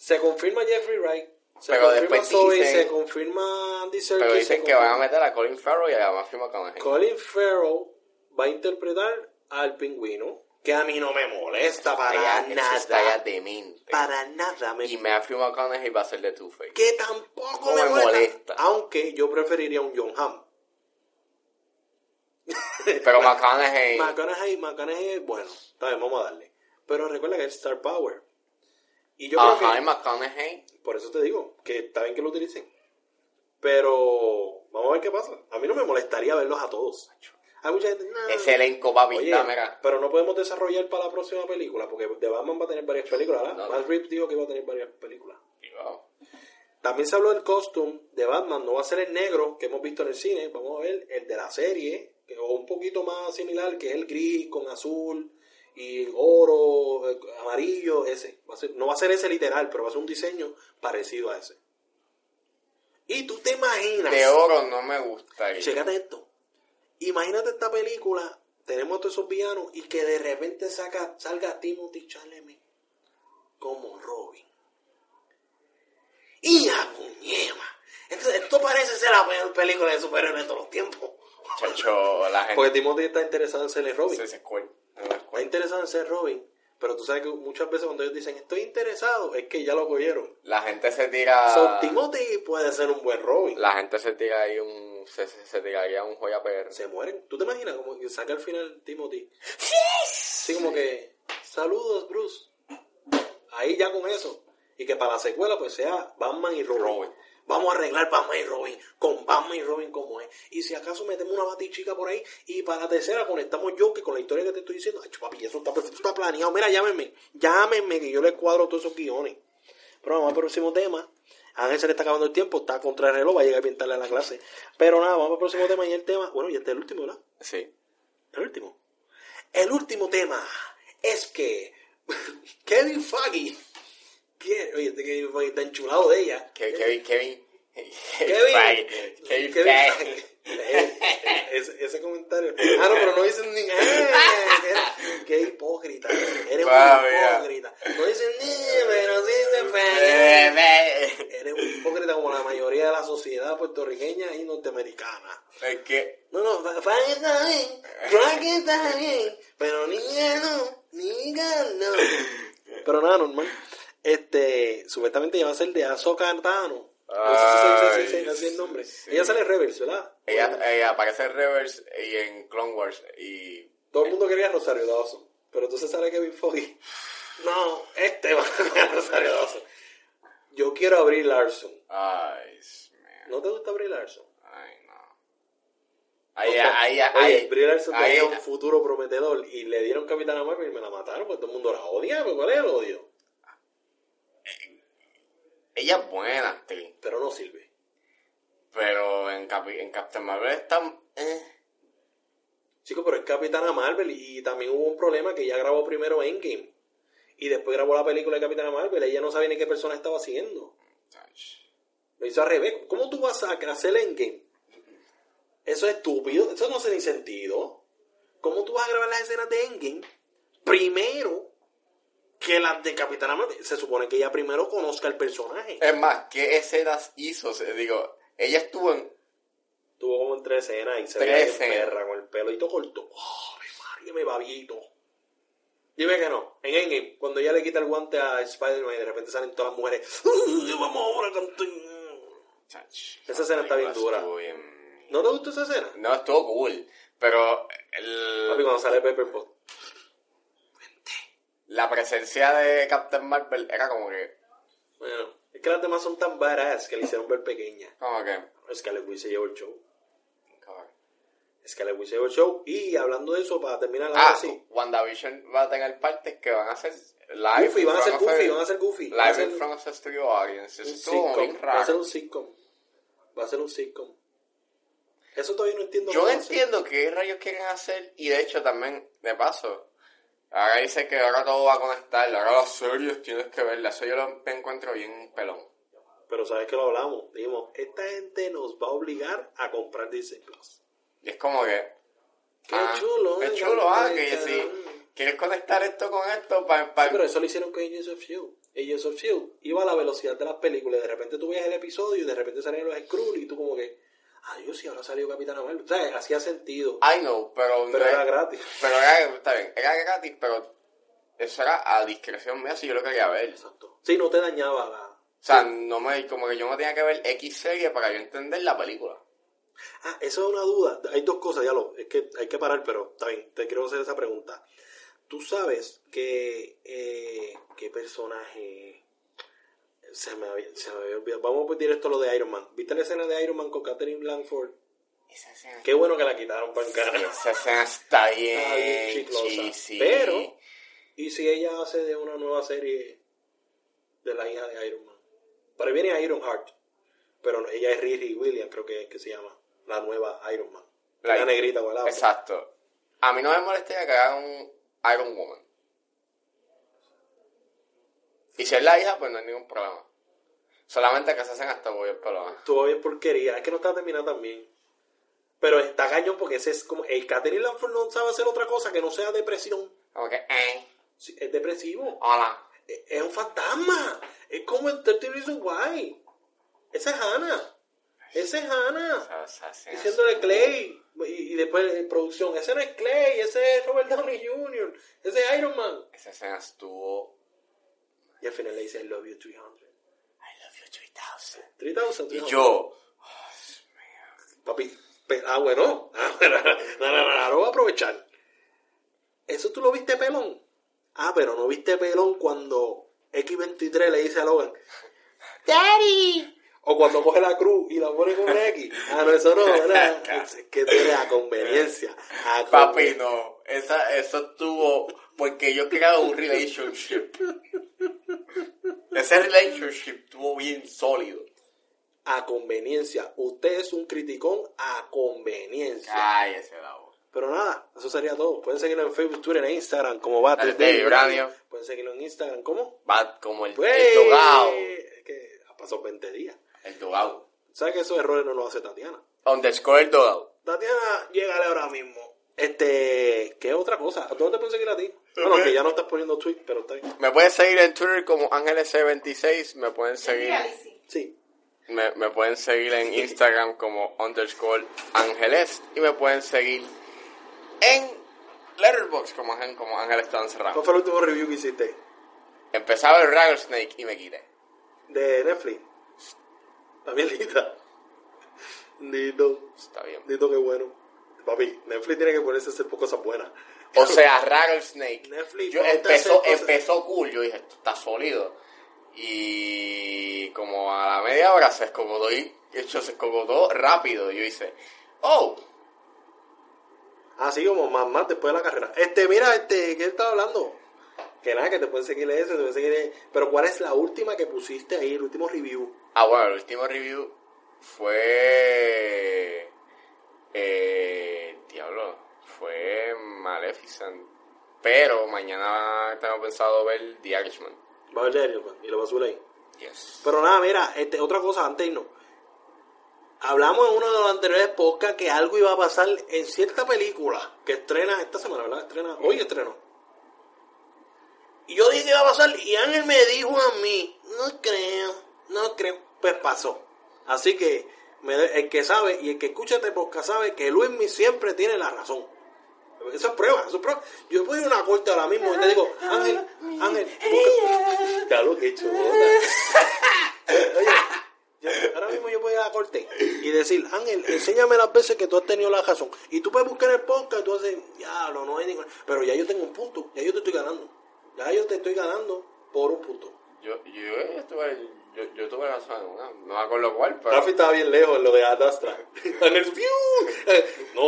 Se confirma Jeffrey Wright. Se Pero confirma Zoe, dicen- se confirma Andy Serkis. Pero dicen que van a meter a Colin Farrell y a Matthew McConaughey. Colin Farrell va a interpretar al pingüino, que a mí no me molesta para Estaría- nada. estaría demente. Para nada me Y Matthew McConaughey va a ser de Two-Face. que tampoco No me, molesta. molesta. Aunque yo preferiría un John Hamm. Pero McConaughey... McConaughey, McConaughey bueno. Está bien, vamos a darle. Pero recuerda que es Star Power. Y yo creo Ajá, que- y McConaughey... Por eso te digo, que está bien que lo utilicen. Pero vamos a ver qué pasa. A mí no me molestaría verlos a todos. Hay mucha gente. "Nah". Ese elenco, está, mira. pero no podemos desarrollar para la próxima película, porque de Batman va a tener varias películas, ¿verdad? No, no. Matt Reeves dijo que iba a tener varias películas. Wow. También se habló del costume de Batman, no va a ser el negro que hemos visto en el cine, vamos a ver el de la serie, que- o un poquito más similar, que es el gris con azul y oro, eh, amarillo, ese. Va a ser- no va a ser ese literal, pero va a ser un diseño parecido a ese. Y tú te imaginas... De oro no me gustaría. Chécate esto. Imagínate esta película, tenemos todos esos villanos y que de repente saca, salga Timothy Chalamet como Robin. ¡Y a puñema! Esto, esto parece ser la peor película de superhéroes de todos los tiempos. Chacho, la gente... Porque Timothy está interesado en ser el Robin. Se interesado en ser Robin. Pero tú sabes que muchas veces cuando ellos dicen estoy interesado, es que ya lo cogieron. La gente se tira... So, Timothy puede ser un buen Robin. La gente se tira ahí un... Se, se, se tiraría un joya PR. se mueren. ¿Tú te imaginas como que saca al final Timothy? Sí, como que, saludos Bruce. Ahí ya con eso. Y que para la secuela pues sea Batman y Robin. Robin. Vamos a arreglar Batman y Robin con Batman y Robin como es. Y si acaso metemos una batichica por ahí y para la tercera conectamos yo que con la historia que te estoy diciendo, ay, papi, eso está perfecto, está planeado. Mira, llámenme, llámenme que yo les cuadro todos esos guiones. Pero vamos al próximo tema. A Ángel se le está acabando el tiempo, está contra el reloj, va a llegar a pintarle a la clase. Pero nada, vamos al próximo tema y el tema, bueno, ya está el último, ¿verdad? Sí. El último. El último tema es que Kevin Feige, que, oye, este Kevin Feige está enchulado de ella. Ke- Kevin, Kevin... Kevin, Feige. Kevin Feige. Eh, ese, ese comentario. Ah, no, pero no dicen ni. ¡Eh! Qué, qué hipócrita. Eres un yeah. hipócrita. No dicen ni, pero dicen Eh, Feige. eh. Eres un hipócrita como la mayoría de la sociedad puertorriqueña y norteamericana. Es que... No, no, Feige está bien, Feige está bien, pero niña no, niña no. Pero nada, normal. Este, supuestamente va a ser de Ahsoka Tano. No sé si se dice así, Ay, el nombre. sí. Ella sale Rebels, ¿verdad? Ella, ella aparece en Reverse y en Clone Wars y... Todo el mundo quería a Rosario Dawson. Pero entonces sale Kevin Feige. No, este va a ser Rosario Dawson. Yo quiero a Brie Larson. Ay, man. ¿No te gusta Brie Larson? Ay, no. Ahí, ahí, Oye, ahí, Brie Larson tenía un futuro prometedor y le dieron Capitana Marvel y me la mataron porque todo el mundo la odia. ¿Pero ¿Cuál es el odio? Ella es buena actriz, Pero no sirve. pero en, Capi- en Captain Marvel está... Eh. Chico, pero es Capitana Marvel y también hubo un problema que ella grabó primero Endgame. Y después grabó la película de Capitana Marvel. Ella no sabía ni qué persona estaba haciendo. Lo hizo al revés. ¿Cómo tú vas a hacer Endgame? Eso es estúpido. Eso no hace ni sentido. ¿Cómo tú vas a grabar las escenas de Endgame primero que las de Capitana Marvel? Se supone que ella primero conozca el personaje. Es más, ¿qué escenas hizo? Digo, ella estuvo en... Tuvo como en tres escenas y se escenas. perra con el pelito corto. ¡Oh, mi María, me babito! Dime que no. En Endgame, cuando ella le quita el guante a Spider-Man y de repente salen todas las mujeres. "Uy, Vamos ahora a cantar". Esa escena está bien dura. Estuvo bien- ¿No te gustó esa escena? No, estuvo cool, pero Papi, el, cuando sale Pepper Pot. La presencia de Captain Marvel era como que... Bueno, es que las demás son tan badass que le hicieron ver pequeña. Como que... Scarlet Witch se llevó el show. Scarlet Witch se llevó el show. Y hablando de eso, para terminar Ah, ahora sí. WandaVision va a tener partes que van a ser live. Goofy, van a ser Goofy, van a ser Goofy. Live in front of a studio audience. Eso estuvo bien sitcom. Va a ser raro. un sitcom. Va a ser un sitcom. Eso todavía no entiendo. Yo entiendo qué rayos quieren hacer y de hecho también, de paso, ahora dice que ahora todo va a conectar, ahora las series tienes que verlas, eso yo lo encuentro bien pelón. Pero sabes que lo hablamos. Dijimos, esta gente nos va a obligar a comprar Disney Plus. Y es como que... Qué ah, chulo, Qué eh, chulo, ah, que si quieres conectar esto con esto para... Sí, pero eso lo hicieron con Agents of S.H.I.E.L.D. Agents of S.H.I.E.L.D. iba a la velocidad de las películas. De repente tú veías el episodio y de repente salían los Skrulls y tú como que... Adiós, sí, ahora salió Capitán Marvel. O sea, hacía sentido. I know, pero... Pero no era es- gratis. Pero era, está bien, era gratis, pero eso era a discreción mía si yo lo quería ver. Exacto. Sí, no te dañaba la... O sea, no me, como que yo no tenía que ver X serie para yo entender la película. Ah, eso es una duda. Hay dos cosas, ya lo, es que hay que parar, pero está bien, te quiero hacer esa pregunta. Tú sabes que eh, qué personaje se me, había, se me había olvidado. Vamos directo a lo de Iron Man. ¿Viste la escena de Iron Man con Catherine Langford? Esa escena, Qué bueno que la quitaron para cara. esa escena está bien, Está bien chiclosa. cheesy. Pero, ¿y si ella hace de una nueva serie de la hija de Iron Man? Por ahí viene Iron Heart. Pero ella es Riri Williams, creo que, que se llama. La nueva Iron Man. La, Like, negrita afro. Exacto. A mí no me molestaría que hagan un Iron Woman. Y si es la hija, pues no hay ningún problema. Solamente que se hacen hasta muy el pelo. Estuvo bien porquería. Es que no está terminada también. Pero está cañón porque ese es como. El Catherine Langford no sabe hacer otra cosa que no sea depresión. Como que, eh, Sí, Es depresivo. hola. Es es un fantasma. Es como en 30 Reasons Why. Esa es Hannah. Esa es Hannah. Diciéndole Clay. Y, y después en producción. Ese no es Clay. Ese es Robert Downey Jr. Ese es Iron Man. Esa escena estuvo... Y al final le dice I love you 300. I love you 3000. 3000. Y 300. yo... Papi, pe- ah, bueno. Ah, bueno. No, no, no, lo voy a aprovechar. ¿Eso tú lo viste pelón? Ah, pero no viste pelón cuando X23 le dice a Logan, ¡Daddy! O cuando coge la cruz y la pone con X. Ah, no, eso no, ¿verdad? Es que tiene a conveniencia. A Papi, no. Esa, eso estuvo... Porque yo he creado un relationship. Ese relationship estuvo bien sólido. A conveniencia. Usted es un criticón a conveniencia. Cállese la boca. Pero nada, eso sería todo. Pueden seguirlo en Facebook, Twitter e Instagram como Battle Day Radio. Pueden seguirlo en Instagram como Va como el, Pues, el dogao. Es que ha pasado 20 días. El dogao. ¿Sabes que esos errores no los hace Tatiana? Underscore el dogao. Tatiana, llégale ahora mismo. Este, ¿qué otra cosa? ¿A dónde pueden seguir a ti? Bueno, que ya no estás poniendo tweets, pero está bien. Me pueden seguir en Twitter como Ángeles26. Me pueden seguir... Sí. Me, me pueden seguir en Instagram como underscore Ángeles. Y me pueden seguir en Letterboxd como, Ángel- como Ángeles está encerrado. ¿Cuál fue el último review que hiciste? Empezaba el Rattlesnake y me quité. De Netflix. También linda. Dito. Está bien. Dito, qué bueno. Papi, Netflix tiene que ponerse a hacer cosas buenas. O sea, Rattlesnake. Netflix, Yo, empezó, empezó cool. Yo dije, esto está sólido. Y como a la media hora se escogotó y hecho se escogotó rápido. Yo hice, oh, Así como más, más después de la carrera. Este, mira, este, ¿qué estaba hablando? Que nada, que te pueden seguir ese, te pueden seguir ese. Pero ¿cuál es la última que pusiste ahí, el último review? Ah, bueno, el último review fue. Eh, diablo, fue Maleficent. Pero mañana tengo pensado ver The Irishman. Va a ver Daniel, pues, y lo va a subir ahí. Yes. Pero nada, mira, este, otra cosa, antes de irnos. Hablamos en uno de los anteriores podcasts que algo iba a pasar en cierta película que estrena esta semana, ¿verdad? Estrena, hoy estrenó. Y yo dije que iba a pasar y Ángel me dijo a mí, no creo, no creo. Pues pasó. Así que me- el que sabe y el que escucha este podcast sabe que Luismi siempre tiene la razón. Eso es prueba, eso es prueba. Yo puedo ir a una corte ahora mismo y te digo, Ángel, Ángel, busca... Claro, que. Oye, yo- ahora mismo yo puedo ir a la corte y decir, Ángel, enséñame las veces que tú has tenido la razón. Y tú puedes buscar el podcast y tú haces, ya, no, no hay ningún... Pero ya yo tengo un punto, ya yo te estoy ganando. Ya yo te estoy ganando por un punto. Yo, yo, estuve, yo, yo tuve razón no me acuerdo cuál, pero. Rafi estaba bien lejos en lo de Adastra. No,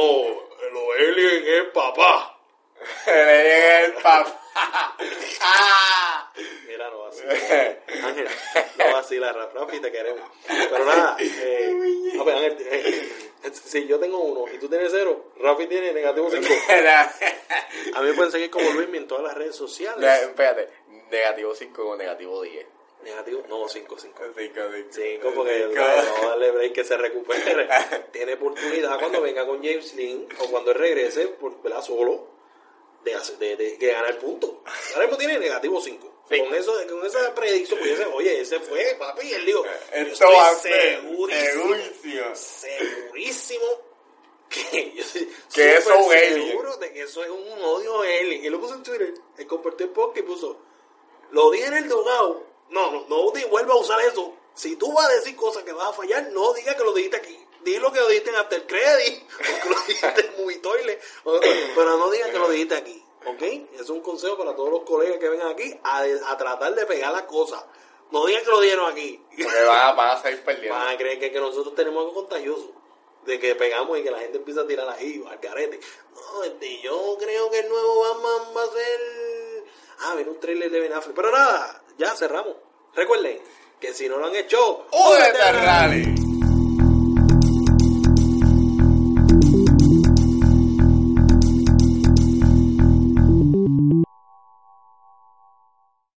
lo alien es papá. El papá. ¡Ah! Mira, no así. Ángel, no así la Rafi, te queremos. Pero nada, eh, a ver, Ángel, eh, Si yo tengo uno y tú tienes cero, Rafi tiene negativo 5. A mí me pueden seguir como Luis en todas las redes sociales. Espérate, negativo 5 o negativo 10. Negativo, no, 5, 5. 5, 5 porque no darle break que se recupere. Tiene oportunidad cuando venga con James Lynn o cuando él regrese, por, ¿verdad? Solo, de, de, de, de ganar puntos. Ahora mismo tiene negativo 5. Con, eso, con esa predicción, pues ese, oye, ese fue, papi, él dijo, Esto yo estoy ser segurísimo, segurísimo que, yo estoy Que eso es un seguro de que eso es un odio alien. Y lo puso en Twitter, él compartió el podcast y puso, lo dije en el dogado, no, no, no vuelva a usar eso. Si tú vas a decir cosas que vas a fallar, no digas que lo dijiste aquí. Di lo que lo dijiste en After Credit, o que lo dijiste en Movie Toilet, o- pero no digas que lo dijiste aquí. ¿Ok? Es un consejo para todos los colegas que vengan aquí a, a tratar de pegar las cosas. No digan que lo dieron aquí. Porque van a, van a salir perdiendo. Van a creer que, que nosotros tenemos algo contagioso. De que pegamos y que la gente empieza a tirar ahí, al carete. No, este, yo creo que el nuevo Batman va a ser... Ah, viene un trailer de Ben Affleck. Pero nada, ya cerramos. Recuerden que si no lo han hecho... ¡Únete al rally!